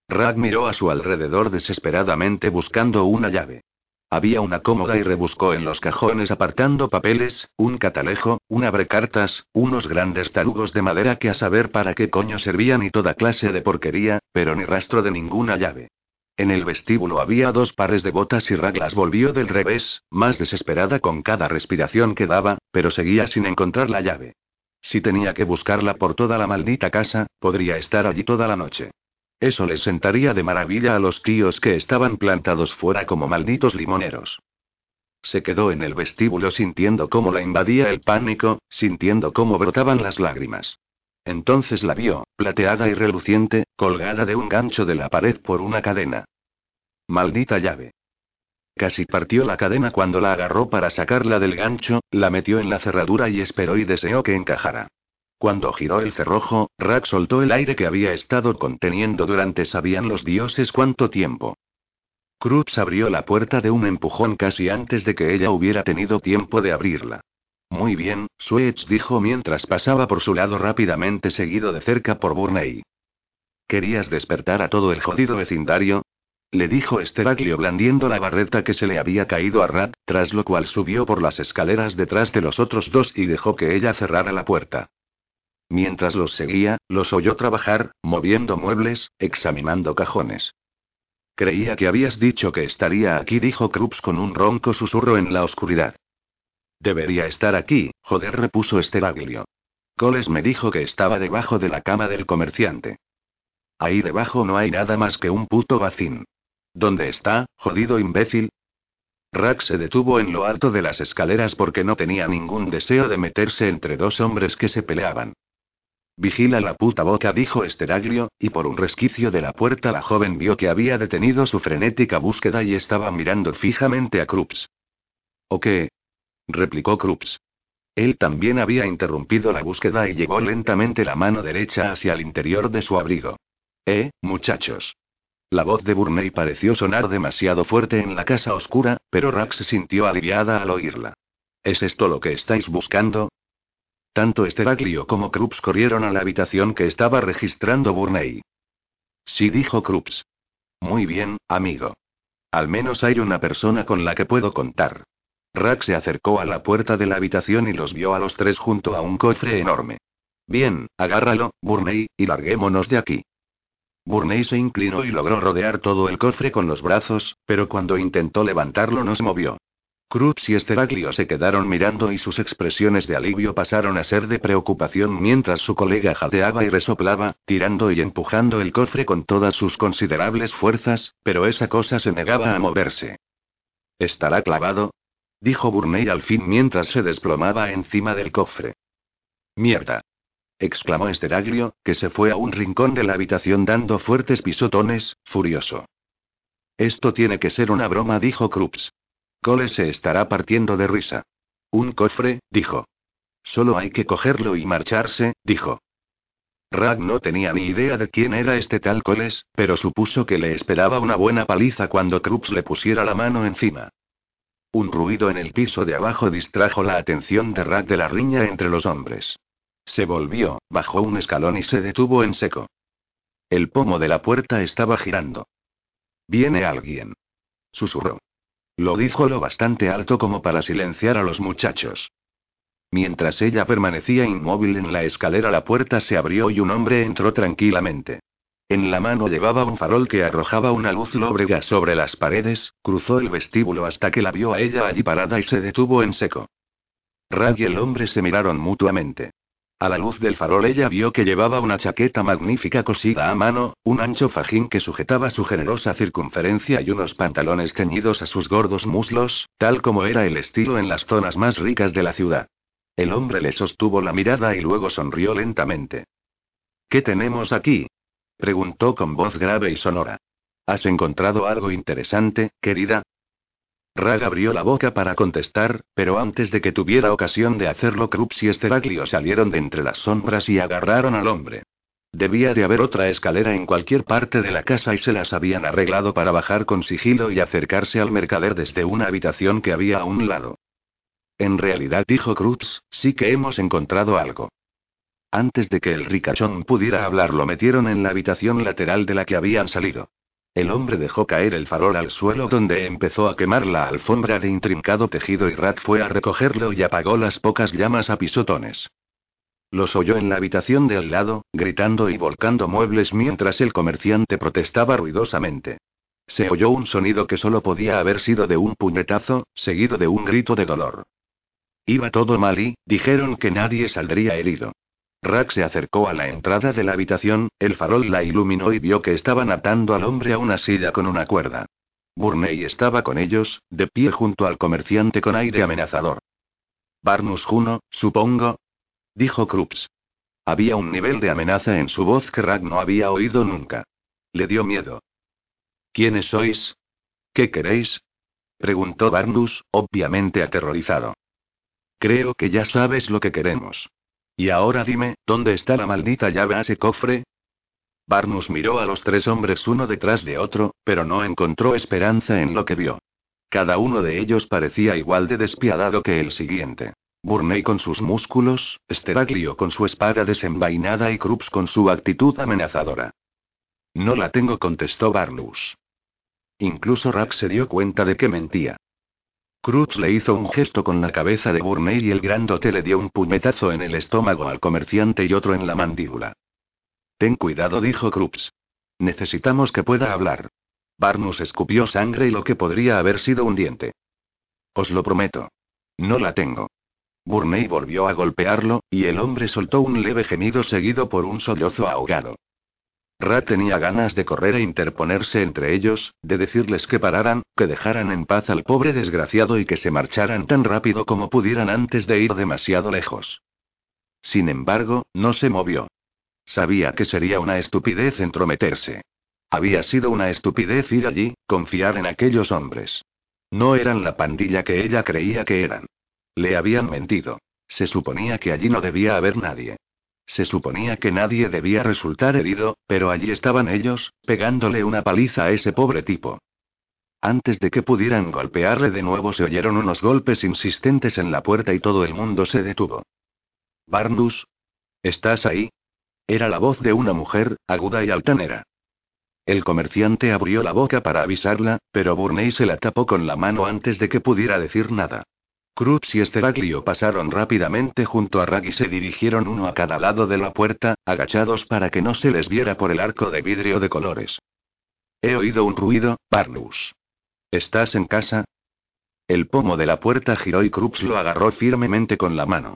Rag miró a su alrededor desesperadamente buscando una llave. Había una cómoda y rebuscó en los cajones apartando papeles, un catalejo, un abrecartas, unos grandes tarugos de madera que a saber para qué coño servían y toda clase de porquería, pero ni rastro de ninguna llave. En el vestíbulo había dos pares de botas y Raglas volvió del revés, más desesperada con cada respiración que daba, pero seguía sin encontrar la llave. Si tenía que buscarla por toda la maldita casa, podría estar allí toda la noche. Eso les sentaría de maravilla a los tíos que estaban plantados fuera como malditos limoneros. Se quedó en el vestíbulo sintiendo cómo la invadía el pánico, sintiendo cómo brotaban las lágrimas. Entonces la vio, plateada y reluciente, colgada de un gancho de la pared por una cadena. Maldita llave. Casi partió la cadena cuando la agarró para sacarla del gancho, la metió en la cerradura y esperó y deseó que encajara. Cuando giró el cerrojo, Rack soltó el aire que había estado conteniendo durante sabían los dioses cuánto tiempo. Cruz abrió la puerta de un empujón casi antes de que ella hubiera tenido tiempo de abrirla. Muy bien, Switch dijo mientras pasaba por su lado rápidamente seguido de cerca por Burney. ¿Querías despertar a todo el jodido vecindario? Le dijo Esteraglio blandiendo la barreta que se le había caído a Rat, tras lo cual subió por las escaleras detrás de los otros dos y dejó que ella cerrara la puerta. Mientras los seguía, los oyó trabajar, moviendo muebles, examinando cajones. Creía que habías dicho que estaría aquí, dijo Krups con un ronco susurro en la oscuridad. Debería estar aquí, joder, repuso Esteraglio. Coles me dijo que estaba debajo de la cama del comerciante. Ahí debajo no hay nada más que un puto vacín. ¿Dónde está, jodido imbécil? Rack se detuvo en lo alto de las escaleras porque no tenía ningún deseo de meterse entre dos hombres que se peleaban. Vigila la puta boca, dijo Esteraglio, y por un resquicio de la puerta la joven vio que había detenido su frenética búsqueda y estaba mirando fijamente a Krups. ¿O qué? Replicó Krups. Él también había interrumpido la búsqueda y llevó lentamente la mano derecha hacia el interior de su abrigo. Eh, muchachos. La voz de Burney pareció sonar demasiado fuerte en la casa oscura, pero Rax se sintió aliviada al oírla. ¿Es esto lo que estáis buscando? Tanto Esteraglio como Krups corrieron a la habitación que estaba registrando Burney. Sí, dijo Krups. Muy bien, amigo. Al menos hay una persona con la que puedo contar. Rack se acercó a la puerta de la habitación y los vio a los tres junto a un cofre enorme. Bien, agárralo, Burney, y larguémonos de aquí. Burney se inclinó y logró rodear todo el cofre con los brazos, pero cuando intentó levantarlo no se movió. Cruz y Esteraglio se quedaron mirando y sus expresiones de alivio pasaron a ser de preocupación mientras su colega jadeaba y resoplaba, tirando y empujando el cofre con todas sus considerables fuerzas, pero esa cosa se negaba a moverse. ¿Estará clavado? Dijo Burney al fin mientras se desplomaba encima del cofre. Mierda. exclamó Esteraglio, que se fue a un rincón de la habitación dando fuertes pisotones, furioso. Esto tiene que ser una broma, dijo Krups. Cole se estará partiendo de risa. Un cofre, dijo. Solo hay que cogerlo y marcharse, dijo. Rag no tenía ni idea de quién era este tal Coles, pero supuso que le esperaba una buena paliza cuando Krups le pusiera la mano encima. Un ruido en el piso de abajo distrajo la atención de Rag de la riña entre los hombres. Se volvió, bajó un escalón y se detuvo en seco. El pomo de la puerta estaba girando. Viene alguien. Susurró. Lo dijo lo bastante alto como para silenciar a los muchachos. Mientras ella permanecía inmóvil en la escalera, la puerta se abrió y un hombre entró tranquilamente. En la mano llevaba un farol que arrojaba una luz lóbrega sobre las paredes, cruzó el vestíbulo hasta que la vio a ella allí parada y se detuvo en seco. Rag y el hombre se miraron mutuamente. A la luz del farol ella vio que llevaba una chaqueta magnífica cosida a mano, un ancho fajín que sujetaba su generosa circunferencia y unos pantalones ceñidos a sus gordos muslos, tal como era el estilo en las zonas más ricas de la ciudad. El hombre le sostuvo la mirada y luego sonrió lentamente. ¿Qué tenemos aquí? Preguntó con voz grave y sonora. ¿Has encontrado algo interesante, querida? Rag abrió la boca para contestar, pero antes de que tuviera ocasión de hacerlo, Krups y Esteraglio salieron de entre las sombras y agarraron al hombre. Debía de haber otra escalera en cualquier parte de la casa y se las habían arreglado para bajar con sigilo y acercarse al mercader desde una habitación que había a un lado. En realidad, dijo Krups, sí que hemos encontrado algo. Antes de que el ricachón pudiera hablar, lo metieron en la habitación lateral de la que habían salido. El hombre dejó caer el farol al suelo donde empezó a quemar la alfombra de intrincado tejido y Rat fue a recogerlo y apagó las pocas llamas a pisotones. Los oyó en la habitación de al lado, gritando y volcando muebles mientras el comerciante protestaba ruidosamente. Se oyó un sonido que solo podía haber sido de un puñetazo, seguido de un grito de dolor. Iba todo mal y, dijeron que nadie saldría herido. Rack se acercó a la entrada de la habitación, el farol la iluminó y vio que estaban atando al hombre a una silla con una cuerda. Burney estaba con ellos, de pie junto al comerciante con aire amenazador. Barnus Juno, supongo. Dijo Krups. Había un nivel de amenaza en su voz que Rag no había oído nunca. Le dio miedo. ¿Quiénes sois? ¿Qué queréis? preguntó Barnus, obviamente aterrorizado. Creo que ya sabes lo que queremos. Y ahora dime, ¿dónde está la maldita llave a ese cofre? Barnus miró a los tres hombres uno detrás de otro, pero no encontró esperanza en lo que vio. Cada uno de ellos parecía igual de despiadado que el siguiente. Burney con sus músculos, Steraglio con su espada desenvainada y Krups con su actitud amenazadora. No la tengo, contestó Barnus. Incluso Rack se dio cuenta de que mentía. Cruz le hizo un gesto con la cabeza de Burney y el grandote le dio un puñetazo en el estómago al comerciante y otro en la mandíbula. Ten cuidado, dijo Krups. Necesitamos que pueda hablar. Barnus escupió sangre y lo que podría haber sido un diente. Os lo prometo. No la tengo. Burney volvió a golpearlo, y el hombre soltó un leve gemido seguido por un sollozo ahogado. Rat tenía ganas de correr e interponerse entre ellos, de decirles que pararan, que dejaran en paz al pobre desgraciado y que se marcharan tan rápido como pudieran antes de ir demasiado lejos. Sin embargo, no se movió. Sabía que sería una estupidez entrometerse. Había sido una estupidez ir allí, confiar en aquellos hombres. No eran la pandilla que ella creía que eran. Le habían mentido. Se suponía que allí no debía haber nadie. Se suponía que nadie debía resultar herido, pero allí estaban ellos, pegándole una paliza a ese pobre tipo. Antes de que pudieran golpearle de nuevo se oyeron unos golpes insistentes en la puerta y todo el mundo se detuvo. Barnus. ¿Estás ahí? Era la voz de una mujer, aguda y altanera. El comerciante abrió la boca para avisarla, pero Burney se la tapó con la mano antes de que pudiera decir nada. Cruz y Esteraglio pasaron rápidamente junto a Rag y se dirigieron uno a cada lado de la puerta, agachados para que no se les viera por el arco de vidrio de colores. He oído un ruido, Barnus. ¿Estás en casa? El pomo de la puerta giró y Cruz lo agarró firmemente con la mano.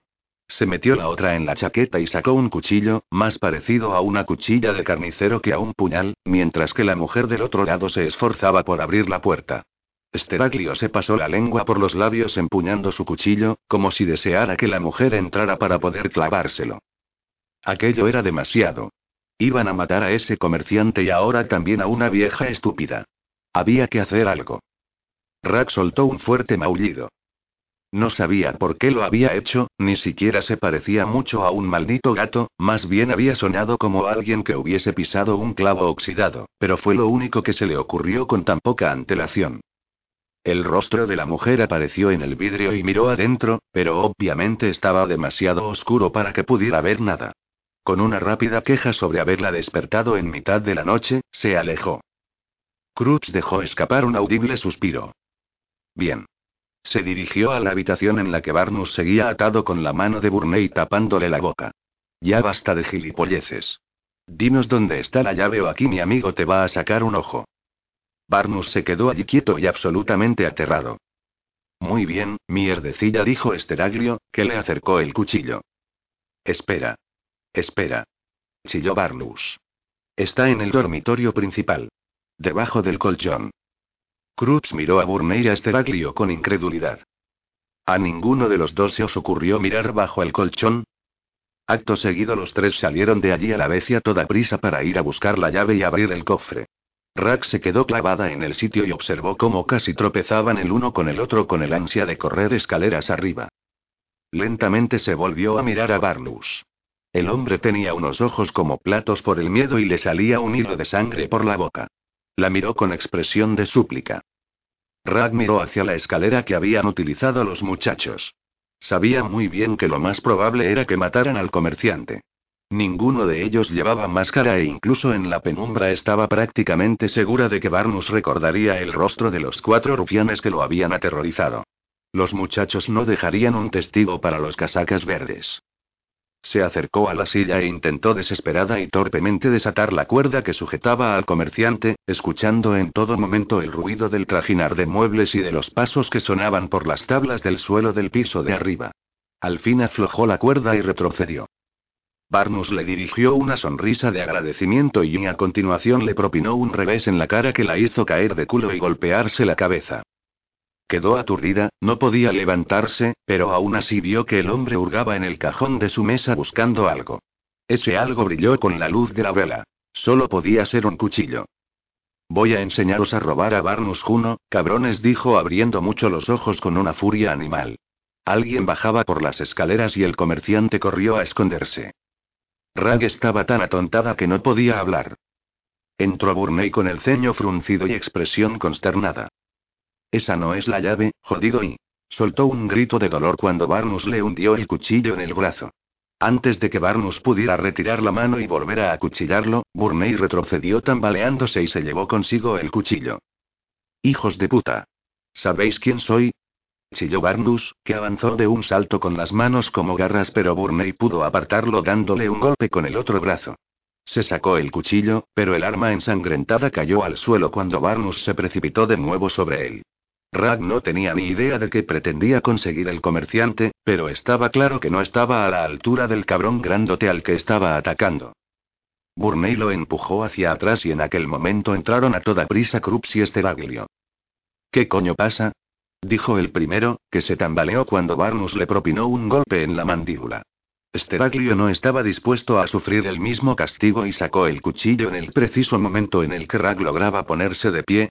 Se metió la otra en la chaqueta y sacó un cuchillo, más parecido a una cuchilla de carnicero que a un puñal, mientras que la mujer del otro lado se esforzaba por abrir la puerta. Steraglio se pasó la lengua por los labios empuñando su cuchillo, como si deseara que la mujer entrara para poder clavárselo. Aquello era demasiado. Iban a matar a ese comerciante y ahora también a una vieja estúpida. Había que hacer algo. Rack soltó un fuerte maullido. No sabía por qué lo había hecho, ni siquiera se parecía mucho a un maldito gato, más bien había sonado como alguien que hubiese pisado un clavo oxidado, pero fue lo único que se le ocurrió con tan poca antelación. El rostro de la mujer apareció en el vidrio y miró adentro, pero obviamente estaba demasiado oscuro para que pudiera ver nada. Con una rápida queja sobre haberla despertado en mitad de la noche, se alejó. Cruz dejó escapar un audible suspiro. Bien. Se dirigió a la habitación en la que Barnus seguía atado con la mano de Burney tapándole la boca. Ya basta de gilipolleces. Dinos dónde está la llave o aquí mi amigo te va a sacar un ojo. Barnus se quedó allí quieto y absolutamente aterrado. Muy bien, mierdecilla, dijo Esteraglio, que le acercó el cuchillo. Espera. Espera. Chilló Barnus. Está en el dormitorio principal. Debajo del colchón. Cruz miró a Burney y a Esteraglio con incredulidad. ¿A ninguno de los dos se os ocurrió mirar bajo el colchón? Acto seguido los tres salieron de allí a la vez y a toda prisa para ir a buscar la llave y abrir el cofre. Rack se quedó clavada en el sitio y observó cómo casi tropezaban el uno con el otro con el ansia de correr escaleras arriba. Lentamente se volvió a mirar a Barnus. El hombre tenía unos ojos como platos por el miedo y le salía un hilo de sangre por la boca. La miró con expresión de súplica. Rag miró hacia la escalera que habían utilizado los muchachos. Sabía muy bien que lo más probable era que mataran al comerciante. Ninguno de ellos llevaba máscara e incluso en la penumbra estaba prácticamente segura de que Barnus recordaría el rostro de los cuatro rufianes que lo habían aterrorizado. Los muchachos no dejarían un testigo para los casacas verdes. Se acercó a la silla e intentó desesperada y torpemente desatar la cuerda que sujetaba al comerciante, escuchando en todo momento el ruido del trajinar de muebles y de los pasos que sonaban por las tablas del suelo del piso de arriba. Al fin aflojó la cuerda y retrocedió. Barnus le dirigió una sonrisa de agradecimiento y a continuación le propinó un revés en la cara que la hizo caer de culo y golpearse la cabeza. Quedó aturdida, no podía levantarse, pero aún así vio que el hombre hurgaba en el cajón de su mesa buscando algo. Ese algo brilló con la luz de la vela. Solo podía ser un cuchillo. Voy a enseñaros a robar a Barnus Juno, cabrones, dijo abriendo mucho los ojos con una furia animal. Alguien bajaba por las escaleras y el comerciante corrió a esconderse. Rag estaba tan atontada que no podía hablar. Entró Burney con el ceño fruncido y expresión consternada. Esa no es la llave, jodido y. Soltó un grito de dolor cuando Barnus le hundió el cuchillo en el brazo. Antes de que Barnus pudiera retirar la mano y volver a acuchillarlo, Burney retrocedió tambaleándose y se llevó consigo el cuchillo. Hijos de puta. ¿Sabéis quién soy? Chilló Barnus, que avanzó de un salto con las manos como garras, pero Burney pudo apartarlo dándole un golpe con el otro brazo. Se sacó el cuchillo, pero el arma ensangrentada cayó al suelo cuando Barnus se precipitó de nuevo sobre él. Rag no tenía ni idea de qué pretendía conseguir el comerciante, pero estaba claro que no estaba a la altura del cabrón grandote al que estaba atacando. Burney lo empujó hacia atrás y en aquel momento entraron a toda prisa Krups y Esteraglio. ¿Qué coño pasa? Dijo el primero, que se tambaleó cuando Barnus le propinó un golpe en la mandíbula. Esteraglio no estaba dispuesto a sufrir el mismo castigo y sacó el cuchillo en el preciso momento en el que Rag lograba ponerse de pie,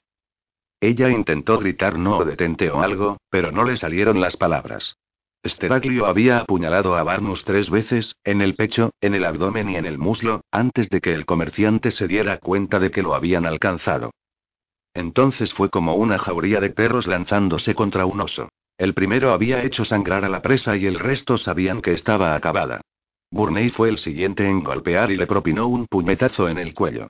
ella intentó gritar no o detente o algo, pero no le salieron las palabras. Esteraglio había apuñalado a Barnus tres veces, en el pecho, en el abdomen y en el muslo, antes de que el comerciante se diera cuenta de que lo habían alcanzado. Entonces fue como una jauría de perros lanzándose contra un oso. El primero había hecho sangrar a la presa y el resto sabían que estaba acabada. Burney fue el siguiente en golpear y le propinó un puñetazo en el cuello.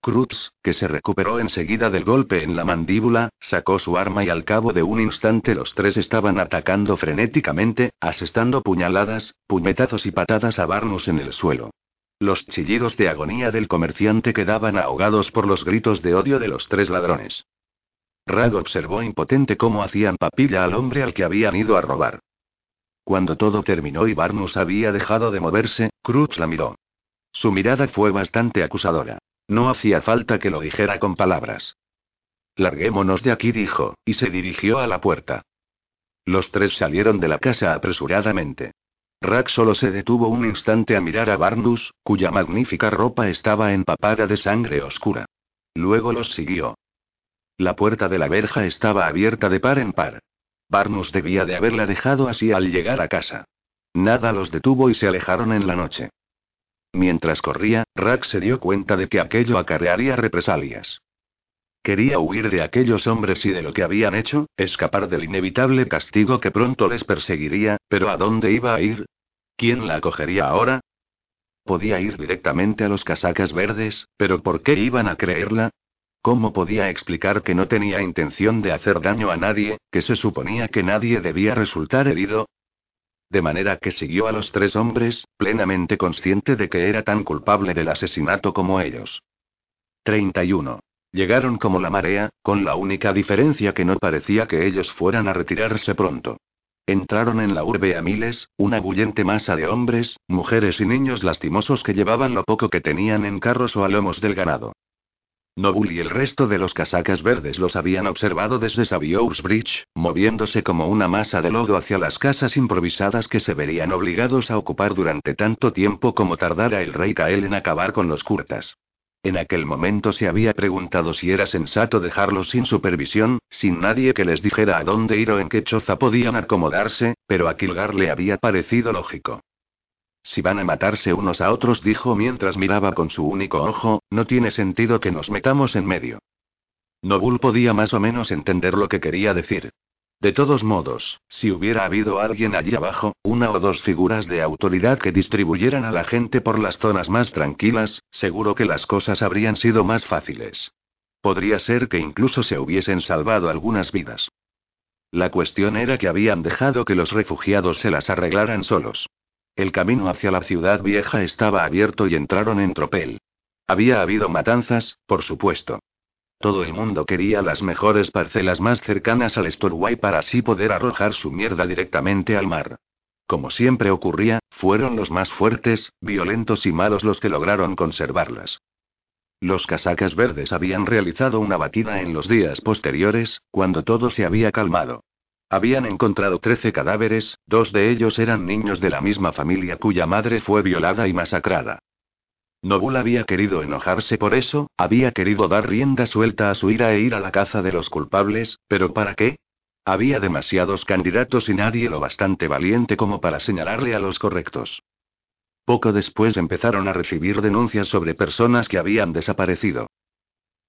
Cruz, que se recuperó enseguida del golpe en la mandíbula, sacó su arma y al cabo de un instante los tres estaban atacando frenéticamente, asestando puñaladas, puñetazos y patadas a Barnus en el suelo. Los chillidos de agonía del comerciante quedaban ahogados por los gritos de odio de los tres ladrones. Rag observó impotente cómo hacían papilla al hombre al que habían ido a robar. Cuando todo terminó y Barnus había dejado de moverse, Cruz la miró. Su mirada fue bastante acusadora. No hacía falta que lo dijera con palabras. Larguémonos de aquí, dijo, y se dirigió a la puerta. Los tres salieron de la casa apresuradamente. Rack solo se detuvo un instante a mirar a Barnus, cuya magnífica ropa estaba empapada de sangre oscura. Luego los siguió. La puerta de la verja estaba abierta de par en par. Barnus debía de haberla dejado así al llegar a casa. Nada los detuvo y se alejaron en la noche. Mientras corría, Rack se dio cuenta de que aquello acarrearía represalias. Quería huir de aquellos hombres y de lo que habían hecho, escapar del inevitable castigo que pronto les perseguiría, pero ¿a dónde iba a ir? ¿Quién la acogería ahora? Podía ir directamente a los casacas verdes, pero ¿por qué iban a creerla? ¿Cómo podía explicar que no tenía intención de hacer daño a nadie, que se suponía que nadie debía resultar herido? De manera que siguió a los tres hombres, plenamente consciente de que era tan culpable del asesinato como ellos. 31. Llegaron como la marea, con la única diferencia que no parecía que ellos fueran a retirarse pronto. Entraron en la urbe a miles, una bullente masa de hombres, mujeres y niños lastimosos que llevaban lo poco que tenían en carros o a lomos del ganado. Noble y el resto de los casacas verdes los habían observado desde Saviour's Bridge, moviéndose como una masa de lodo hacia las casas improvisadas que se verían obligados a ocupar durante tanto tiempo como tardara el rey Kael en acabar con los curtas. En aquel momento se había preguntado si era sensato dejarlos sin supervisión, sin nadie que les dijera a dónde ir o en qué choza podían acomodarse, pero a Kilgar le había parecido lógico. Si van a matarse unos a otros, dijo mientras miraba con su único ojo, no tiene sentido que nos metamos en medio. Nobul podía más o menos entender lo que quería decir. De todos modos, si hubiera habido alguien allí abajo, una o dos figuras de autoridad que distribuyeran a la gente por las zonas más tranquilas, seguro que las cosas habrían sido más fáciles. Podría ser que incluso se hubiesen salvado algunas vidas. La cuestión era que habían dejado que los refugiados se las arreglaran solos. El camino hacia la ciudad vieja estaba abierto y entraron en tropel. Había habido matanzas, por supuesto. Todo el mundo quería las mejores parcelas más cercanas al Storway para así poder arrojar su mierda directamente al mar. como siempre ocurría, fueron los más fuertes, violentos y malos los que lograron conservarlas. Los casacas verdes habían realizado una batida en los días posteriores, cuando todo se había calmado. Habían encontrado trece cadáveres, dos de ellos eran niños de la misma familia cuya madre fue violada y masacrada. Nobul había querido enojarse por eso, había querido dar rienda suelta a su ira e ir a la caza de los culpables, pero ¿para qué? Había demasiados candidatos y nadie lo bastante valiente como para señalarle a los correctos. Poco después empezaron a recibir denuncias sobre personas que habían desaparecido.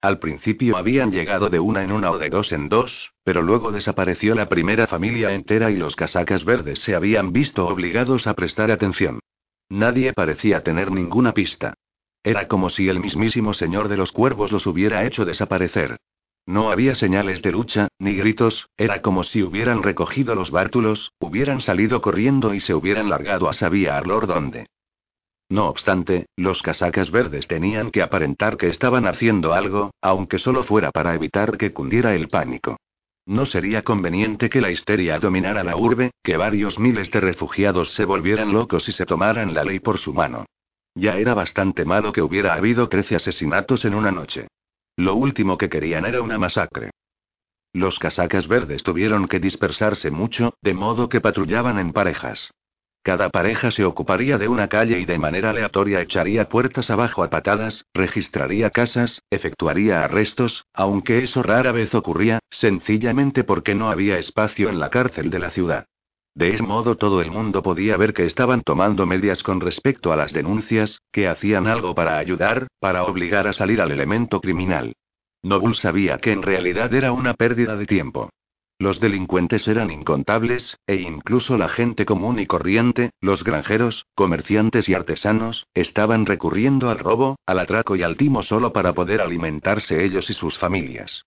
Al principio habían llegado de una en una o de dos en dos, pero luego desapareció la primera familia entera y los casacas verdes se habían visto obligados a prestar atención. Nadie parecía tener ninguna pista. Era como si el mismísimo Señor de los Cuervos los hubiera hecho desaparecer. No había señales de lucha, ni gritos, era como si hubieran recogido los bártulos, hubieran salido corriendo y se hubieran largado a sabía Arlor dónde. No obstante, los casacas verdes tenían que aparentar que estaban haciendo algo, aunque solo fuera para evitar que cundiera el pánico. No sería conveniente que la histeria dominara la urbe, que varios miles de refugiados se volvieran locos y se tomaran la ley por su mano. Ya era bastante malo que hubiera habido trece asesinatos en una noche. Lo último que querían era una masacre. Los casacas verdes tuvieron que dispersarse mucho, de modo que patrullaban en parejas. Cada pareja se ocuparía de una calle y de manera aleatoria echaría puertas abajo a patadas, registraría casas, efectuaría arrestos, aunque eso rara vez ocurría, sencillamente porque no había espacio en la cárcel de la ciudad. De ese modo todo el mundo podía ver que estaban tomando medidas con respecto a las denuncias, que hacían algo para ayudar, para obligar a salir al elemento criminal. Noble sabía que en realidad era una pérdida de tiempo. Los delincuentes eran incontables, e incluso la gente común y corriente, los granjeros, comerciantes y artesanos, estaban recurriendo al robo, al atraco y al timo solo para poder alimentarse ellos y sus familias.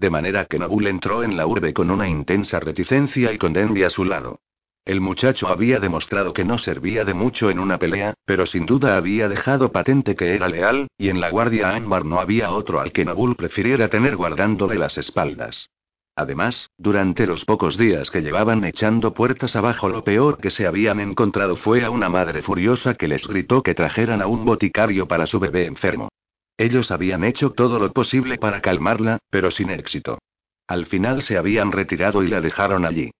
De manera que Nobul entró en la urbe con una intensa reticencia y con Denby a su lado. El muchacho había demostrado que no servía de mucho en una pelea, pero sin duda había dejado patente que era leal, y en la guardia Anbar no había otro al que Nobul prefiriera tener guardándole las espaldas. Además, durante los pocos días que llevaban echando puertas abajo, lo peor que se habían encontrado fue a una madre furiosa que les gritó que trajeran a un boticario para su bebé enfermo. Ellos habían hecho todo lo posible para calmarla, pero sin éxito. Al final se habían retirado y la dejaron allí.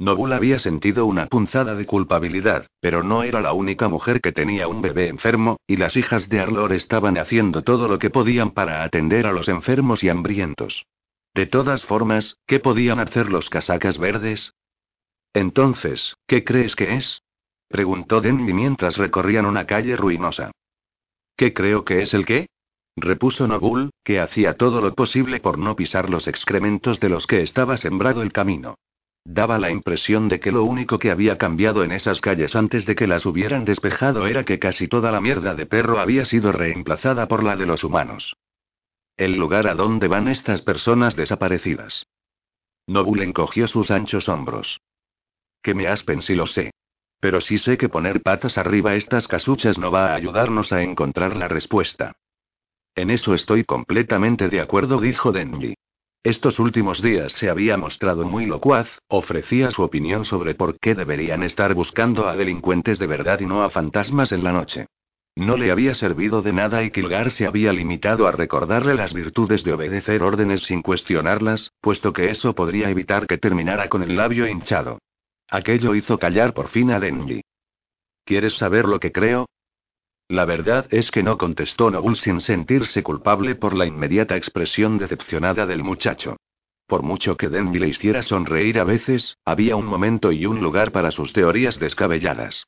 Nobul había sentido una punzada de culpabilidad, pero no era la única mujer que tenía un bebé enfermo, y las hijas de Arlor estaban haciendo todo lo que podían para atender a los enfermos y hambrientos. De todas formas, ¿qué podían hacer los casacas verdes? Entonces, ¿qué crees que es? preguntó Denny mientras recorrían una calle ruinosa. ¿Qué creo que es el qué? Repuso Nobul, que hacía todo lo posible por no pisar los excrementos de los que estaba sembrado el camino. Daba la impresión de que lo único que había cambiado en esas calles antes de que las hubieran despejado era que casi toda la mierda de perro había sido reemplazada por la de los humanos. El lugar a donde van estas personas desaparecidas. Nobul encogió sus anchos hombros. Que me aspen si lo sé. Pero sí sé que poner patas arriba estas casuchas no va a ayudarnos a encontrar la respuesta. En eso estoy completamente de acuerdo, dijo Denji. Estos últimos días se había mostrado muy locuaz, ofrecía su opinión sobre por qué deberían estar buscando a delincuentes de verdad y no a fantasmas en la noche. No le había servido de nada y Kilgar se había limitado a recordarle las virtudes de obedecer órdenes sin cuestionarlas, puesto que eso podría evitar que terminara con el labio hinchado. Aquello hizo callar por fin a Denji. ¿Quieres saber lo que creo? La verdad es que no contestó Nobul sin sentirse culpable por la inmediata expresión decepcionada del muchacho. Por mucho que Denby le hiciera sonreír a veces, había un momento y un lugar para sus teorías descabelladas.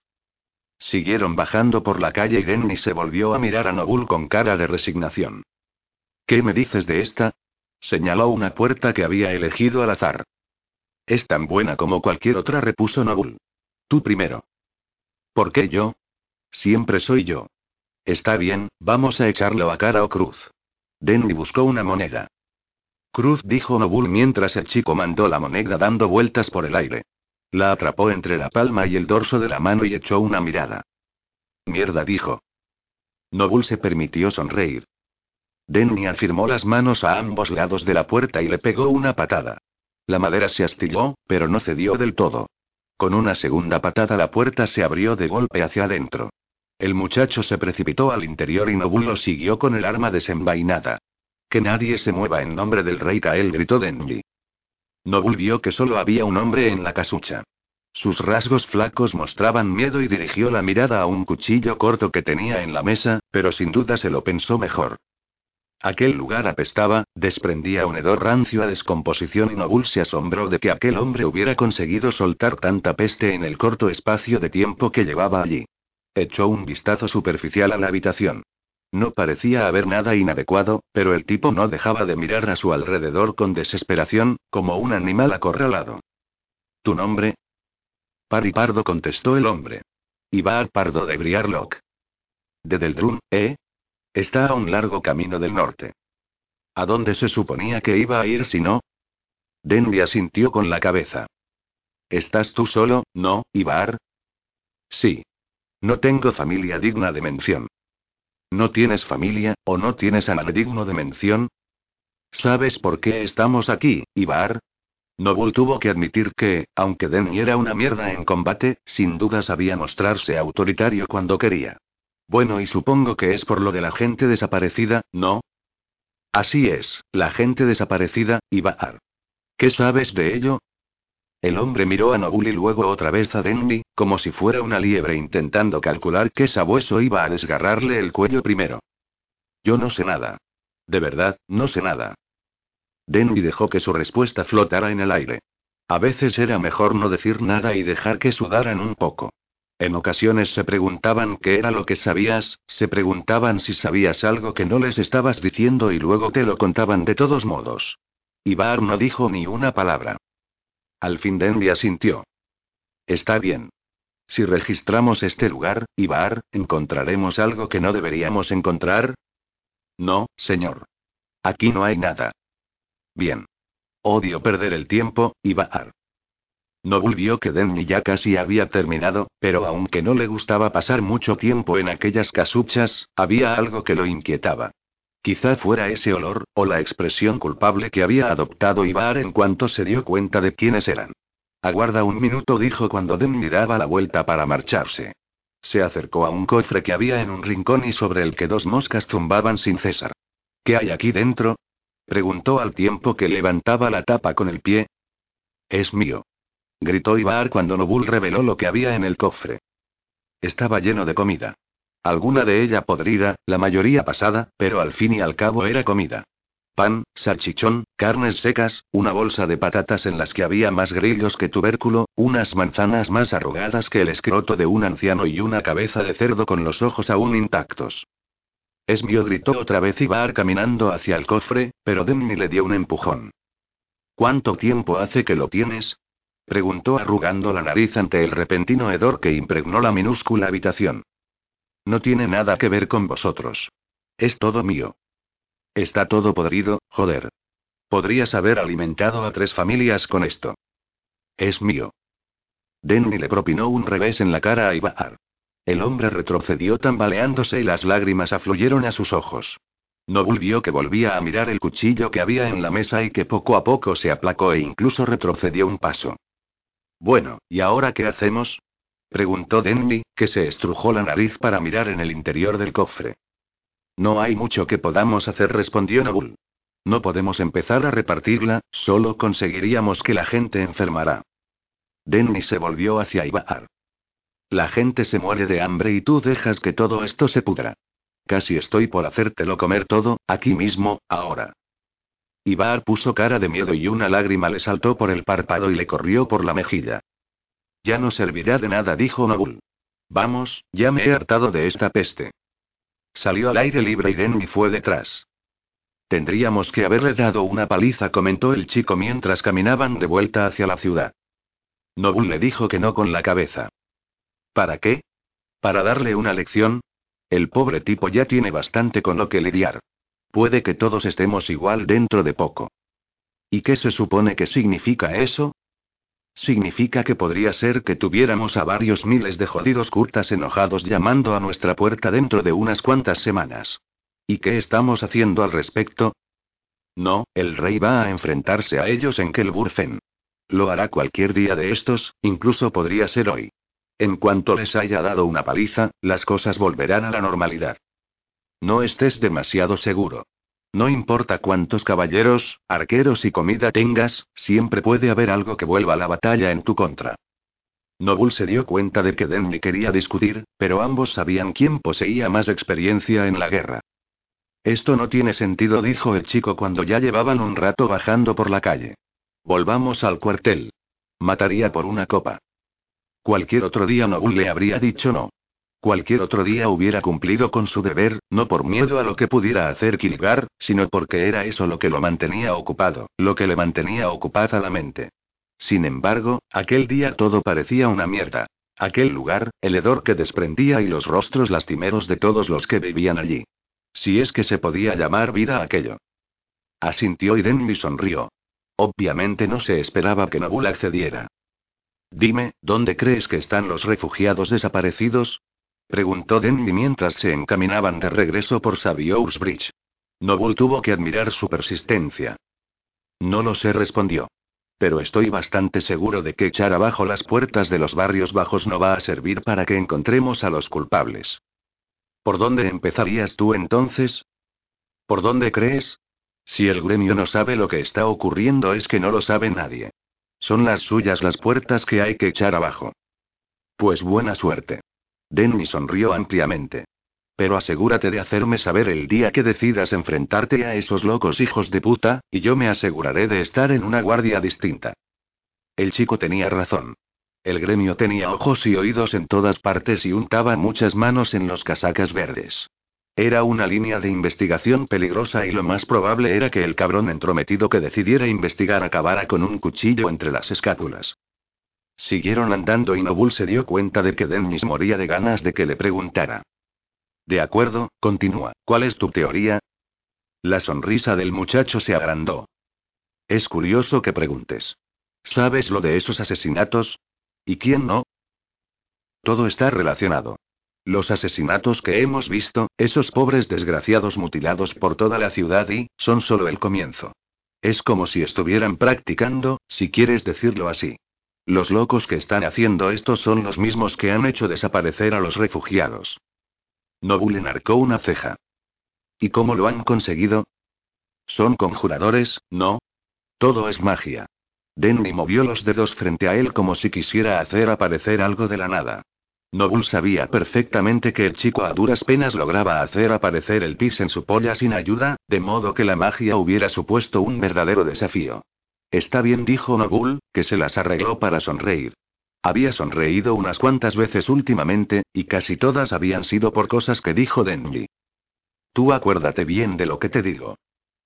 Siguieron bajando por la calle y Denny se volvió a mirar a Nobul con cara de resignación. ¿Qué me dices de esta? Señaló una puerta que había elegido al azar. Es tan buena como cualquier otra, repuso Nobul. Tú primero. ¿Por qué yo? Siempre soy yo. Está bien, vamos a echarlo a cara o cruz. Denny buscó una moneda. Cruz dijo Nobul mientras el chico mandó la moneda dando vueltas por el aire. La atrapó entre la palma y el dorso de la mano y echó una mirada. Mierda, dijo. Nobul se permitió sonreír. Denny afirmó las manos a ambos lados de la puerta y le pegó una patada. La madera se astilló, pero no cedió del todo. Con una segunda patada la puerta se abrió de golpe hacia adentro. El muchacho se precipitó al interior y Nobul lo siguió con el arma desenvainada. Que nadie se mueva en nombre del rey Kael, gritó Denji. Nobul vio que solo había un hombre en la casucha. Sus rasgos flacos mostraban miedo y dirigió la mirada a un cuchillo corto que tenía en la mesa, pero sin duda se lo pensó mejor. Aquel lugar apestaba, desprendía un hedor rancio a descomposición y Nobul se asombró de que aquel hombre hubiera conseguido soltar tanta peste en el corto espacio de tiempo que llevaba allí. Echó un vistazo superficial a la habitación. No parecía haber nada inadecuado, pero el tipo no dejaba de mirar a su alrededor con desesperación, como un animal acorralado. ¿Tu nombre? Pardo contestó el hombre. Ibar Pardo de Briarlock. De Deldrun, ¿eh? Está a un largo camino del norte. ¿A dónde se suponía que iba a ir si no? Denby asintió con la cabeza. ¿Estás tú solo, no, Ibar? Sí. No tengo familia digna de mención. ¿No tienes familia, o no tienes a nadie digno de mención? ¿Sabes por qué estamos aquí, Ibar? Noble tuvo que admitir que, aunque Denny era una mierda en combate, sin duda sabía mostrarse autoritario cuando quería. Bueno, y supongo que es por lo de la gente desaparecida, ¿no? Así es, la gente desaparecida, Ibar. ¿Qué sabes de ello? El hombre miró a Nobul y luego otra vez a Denny, como si fuera una liebre intentando calcular qué sabueso iba a desgarrarle el cuello primero. Yo no sé nada. De verdad, no sé nada. Denny dejó que su respuesta flotara en el aire. A veces era mejor no decir nada y dejar que sudaran un poco. En ocasiones se preguntaban qué era lo que sabías, se preguntaban si sabías algo que no les estabas diciendo y luego te lo contaban de todos modos. Ibar no dijo ni una palabra. Al fin Denby asintió. Está bien. Si registramos este lugar, Ibar, ¿encontraremos algo que no deberíamos encontrar? No, señor. Aquí no hay nada. Bien. Odio perder el tiempo, Ibar. No vio que Denny ya casi había terminado, pero aunque no le gustaba pasar mucho tiempo en aquellas casuchas, había algo que lo inquietaba. Quizá fuera ese olor, o la expresión culpable que había adoptado Ibar en cuanto se dio cuenta de quiénes eran. Aguarda un minuto, dijo cuando Denny daba la vuelta para marcharse. Se acercó a un cofre que había en un rincón y sobre el que dos moscas zumbaban sin cesar. ¿Qué hay aquí dentro? preguntó al tiempo que levantaba la tapa con el pie. Es mío gritó Ibar cuando Nobul reveló lo que había en el cofre. Estaba lleno de comida. Alguna de ella podrida, la mayoría pasada, pero al fin y al cabo era comida. Pan, salchichón, carnes secas, una bolsa de patatas en las que había más grillos que tubérculo, unas manzanas más arrugadas que el escroto de un anciano y una cabeza de cerdo con los ojos aún intactos. Es mío, gritó otra vez Ibar caminando hacia el cofre, pero Demni le dio un empujón. ¿Cuánto tiempo hace que lo tienes? Preguntó arrugando la nariz ante el repentino hedor que impregnó la minúscula habitación. No tiene nada que ver con vosotros. Es todo mío. Está todo podrido, joder. Podrías haber alimentado a tres familias con esto. Es mío. Denny le propinó un revés en la cara a Ibar. El hombre retrocedió tambaleándose y las lágrimas afluyeron a sus ojos. No vio que volvía a mirar el cuchillo que había en la mesa y que poco a poco se aplacó e incluso retrocedió un paso. Bueno, ¿y ahora qué hacemos? Preguntó Denny, que se estrujó la nariz para mirar en el interior del cofre. No hay mucho que podamos hacer, respondió Nobul. No podemos empezar a repartirla, solo conseguiríamos que la gente enfermara. Denny se volvió hacia Ibar. La gente se muere de hambre y tú dejas que todo esto se pudra. Casi estoy por hacértelo comer todo, aquí mismo, ahora. Ibar puso cara de miedo y una lágrima le saltó por el párpado y le corrió por la mejilla. Ya no servirá de nada, dijo Nobul. Vamos, ya me he hartado de esta peste. Salió al aire libre y Denny fue detrás. Tendríamos que haberle dado una paliza, comentó el chico mientras caminaban de vuelta hacia la ciudad. Nobul le dijo que no con la cabeza. ¿Para qué? ¿Para darle una lección? El pobre tipo ya tiene bastante con lo que lidiar. Puede que todos estemos igual dentro de poco. ¿Y qué se supone que significa eso? Significa que podría ser que tuviéramos a varios miles de jodidos curtas enojados llamando a nuestra puerta dentro de unas cuantas semanas. ¿Y qué estamos haciendo al respecto? No, el rey va a enfrentarse a ellos en Kelburfen. Lo hará cualquier día de estos, incluso podría ser hoy. En cuanto les haya dado una paliza, las cosas volverán a la normalidad. No estés demasiado seguro. No importa cuántos caballeros, arqueros y comida tengas, siempre puede haber algo que vuelva la batalla en tu contra. Nobull se dio cuenta de que Denny quería discutir, pero ambos sabían quién poseía más experiencia en la guerra. Esto no tiene sentido, dijo el chico cuando ya llevaban un rato bajando por la calle. Volvamos al cuartel. Mataría por una copa. Cualquier otro día Nobull le habría dicho no. Cualquier otro día hubiera cumplido con su deber, no por miedo a lo que pudiera hacer Kilgar, sino porque era eso lo que lo mantenía ocupado, lo que le mantenía ocupada la mente. Sin embargo, aquel día todo parecía una mierda. Aquel lugar, el hedor que desprendía y los rostros lastimeros de todos los que vivían allí. Si es que se podía llamar vida aquello. Asintió y sonrió. Obviamente no se esperaba que Nobul accediera. Dime, ¿dónde crees que están los refugiados desaparecidos? Preguntó Denny mientras se encaminaban de regreso por Saviour's Bridge. Nobul tuvo que admirar su persistencia. No lo sé, respondió. Pero estoy bastante seguro de que echar abajo las puertas de los barrios bajos no va a servir para que encontremos a los culpables. ¿Por dónde empezarías tú entonces? ¿Por dónde crees? Si el gremio no sabe lo que está ocurriendo es que no lo sabe nadie. Son las suyas las puertas que hay que echar abajo. Pues buena suerte. Denny sonrió ampliamente. Pero asegúrate de hacerme saber el día que decidas enfrentarte a esos locos hijos de puta, y yo me aseguraré de estar en una guardia distinta. El chico tenía razón. El gremio tenía ojos y oídos en todas partes y untaba muchas manos en los casacas verdes. Era una línea de investigación peligrosa y lo más probable era que el cabrón entrometido que decidiera investigar acabara con un cuchillo entre las escápulas. Siguieron andando y Nobul se dio cuenta de que Dennis moría de ganas de que le preguntara. De acuerdo, continúa. ¿Cuál es tu teoría? La sonrisa del muchacho se agrandó. Es curioso que preguntes. ¿Sabes lo de esos asesinatos? ¿Y quién no? Todo está relacionado. Los asesinatos que hemos visto, esos pobres desgraciados mutilados por toda la ciudad y, son solo el comienzo. Es como si estuvieran practicando, si quieres decirlo así. Los locos que están haciendo esto son los mismos que han hecho desaparecer a los refugiados. Nobul enarcó una ceja. ¿Y cómo lo han conseguido? Son conjuradores, ¿no? Todo es magia. Denny movió los dedos frente a él como si quisiera hacer aparecer algo de la nada. Nobul sabía perfectamente que el chico a duras penas lograba hacer aparecer el pis en su polla sin ayuda, de modo que la magia hubiera supuesto un verdadero desafío. Está bien, dijo Nobul, que se las arregló para sonreír. Había sonreído unas cuantas veces últimamente, y casi todas habían sido por cosas que dijo Denji. Tú acuérdate bien de lo que te digo.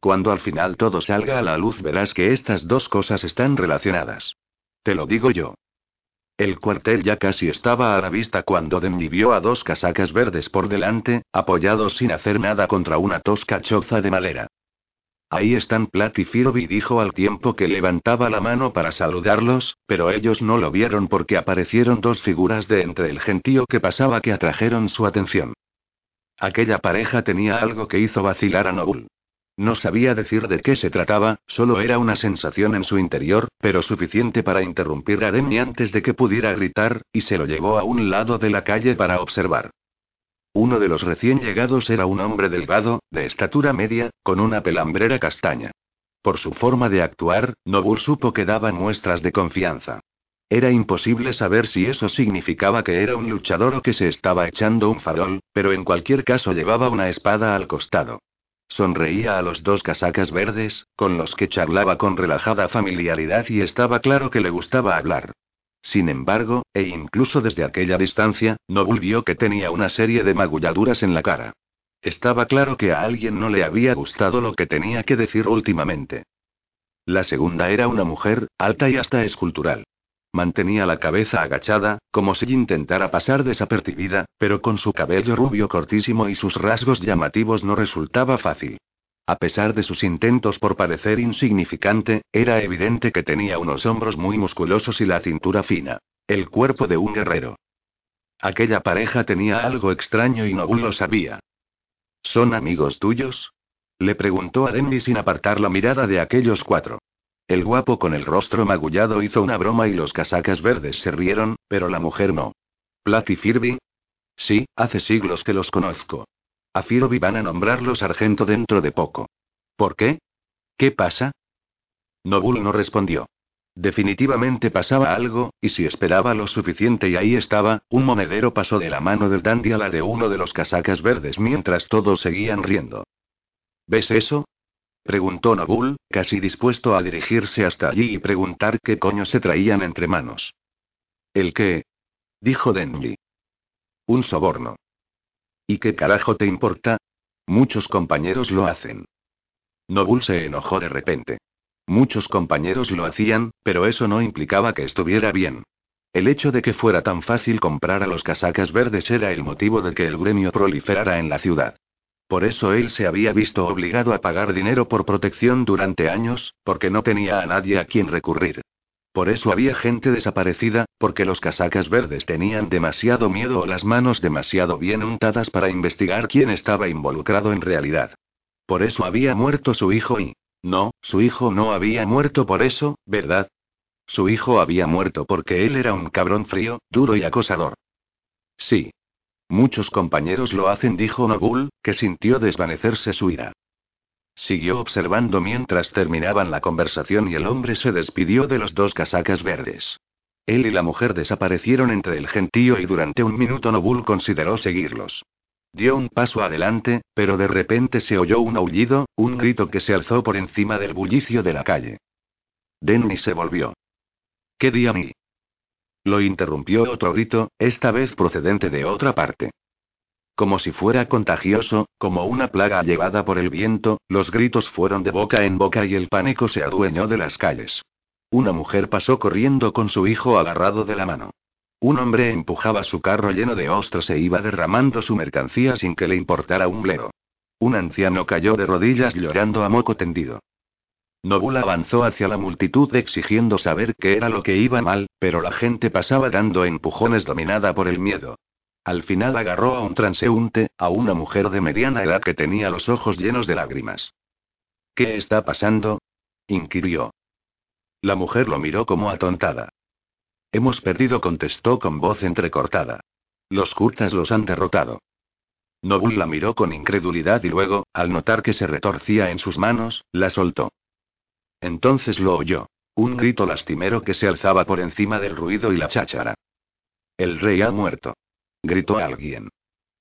Cuando al final todo salga a la luz verás que estas dos cosas están relacionadas. Te lo digo yo. El cuartel ya casi estaba a la vista cuando Denji vio a dos casacas verdes por delante, apoyados sin hacer nada contra una tosca choza de madera. Ahí están Platt y dijo al tiempo que levantaba la mano para saludarlos, pero ellos no lo vieron porque aparecieron dos figuras de entre el gentío que pasaba que atrajeron su atención. Aquella pareja tenía algo que hizo vacilar a Nobul. No sabía decir de qué se trataba, solo era una sensación en su interior, pero suficiente para interrumpir a Demi antes de que pudiera gritar, y se lo llevó a un lado de la calle para observar. Uno de los recién llegados era un hombre delgado, de estatura media, con una pelambrera castaña. Por su forma de actuar, Nobur supo que daba muestras de confianza. Era imposible saber si eso significaba que era un luchador o que se estaba echando un farol, pero en cualquier caso llevaba una espada al costado. Sonreía a los dos casacas verdes, con los que charlaba con relajada familiaridad y estaba claro que le gustaba hablar. Sin embargo, e incluso desde aquella distancia, Noble vio que tenía una serie de magulladuras en la cara. Estaba claro que a alguien no le había gustado lo que tenía que decir últimamente. La segunda era una mujer, alta y hasta escultural. Mantenía la cabeza agachada, como si intentara pasar desapercibida, pero con su cabello rubio cortísimo y sus rasgos llamativos no resultaba fácil. A pesar de sus intentos por parecer insignificante, era evidente que tenía unos hombros muy musculosos y la cintura fina. El cuerpo de un guerrero. Aquella pareja tenía algo extraño y Nobul lo sabía. ¿Son amigos tuyos? Le preguntó a Denny sin apartar la mirada de aquellos cuatro. El guapo con el rostro magullado hizo una broma y los casacas verdes se rieron, pero la mujer no. ¿Platt y Firby? Sí, hace siglos que los conozco. A Firby van a nombrarlo sargento dentro de poco. ¿Por qué? ¿Qué pasa? Nobul no respondió. Definitivamente pasaba algo, y si esperaba lo suficiente y ahí estaba, un monedero pasó de la mano del dandy a la de uno de los casacas verdes mientras todos seguían riendo. ¿Ves eso? preguntó Nobul, casi dispuesto a dirigirse hasta allí y preguntar qué coño se traían entre manos. ¿El qué? dijo Denji. Un soborno. ¿Y qué carajo te importa? Muchos compañeros lo hacen. Nobul se enojó de repente. Muchos compañeros lo hacían, pero eso no implicaba que estuviera bien. El hecho de que fuera tan fácil comprar a los casacas verdes era el motivo de que el gremio proliferara en la ciudad. Por eso él se había visto obligado a pagar dinero por protección durante años, porque no tenía a nadie a quien recurrir. Por eso había gente desaparecida, porque los casacas verdes tenían demasiado miedo o las manos demasiado bien untadas para investigar quién estaba involucrado en realidad. Por eso había muerto su hijo y, no, su hijo no había muerto por eso, ¿verdad? Su hijo había muerto porque él era un cabrón frío, duro y acosador. Sí. Muchos compañeros lo hacen, dijo Nobul, que sintió desvanecerse su ira. Siguió observando mientras terminaban la conversación y el hombre se despidió de los dos casacas verdes. Él y la mujer desaparecieron entre el gentío y durante un minuto Nobul consideró seguirlos. Dio un paso adelante, pero de repente se oyó un aullido, un grito que se alzó por encima del bullicio de la calle. Denny se volvió. ¿Qué día mí? Lo interrumpió otro grito, esta vez procedente de otra parte. Como si fuera contagioso, como una plaga llevada por el viento, los gritos fueron de boca en boca y el pánico se adueñó de las calles. Una mujer pasó corriendo con su hijo agarrado de la mano. Un hombre empujaba su carro lleno de ostras e iba derramando su mercancía sin que le importara un bledo. Un anciano cayó de rodillas llorando a moco tendido. Nobul avanzó hacia la multitud exigiendo saber qué era lo que iba mal, pero la gente pasaba dando empujones dominada por el miedo. Al final agarró a un transeúnte, a una mujer de mediana edad que tenía los ojos llenos de lágrimas. ¿Qué está pasando? inquirió. La mujer lo miró como atontada. Hemos perdido, contestó con voz entrecortada. Los kurtas los han derrotado. Nobul la miró con incredulidad y luego, al notar que se retorcía en sus manos, la soltó. Entonces lo oyó. Un grito lastimero que se alzaba por encima del ruido y la cháchara. El rey ha muerto. Gritó alguien.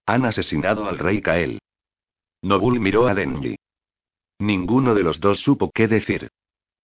Han asesinado al rey Kael. Nobul miró a Denji. Ninguno de los dos supo qué decir.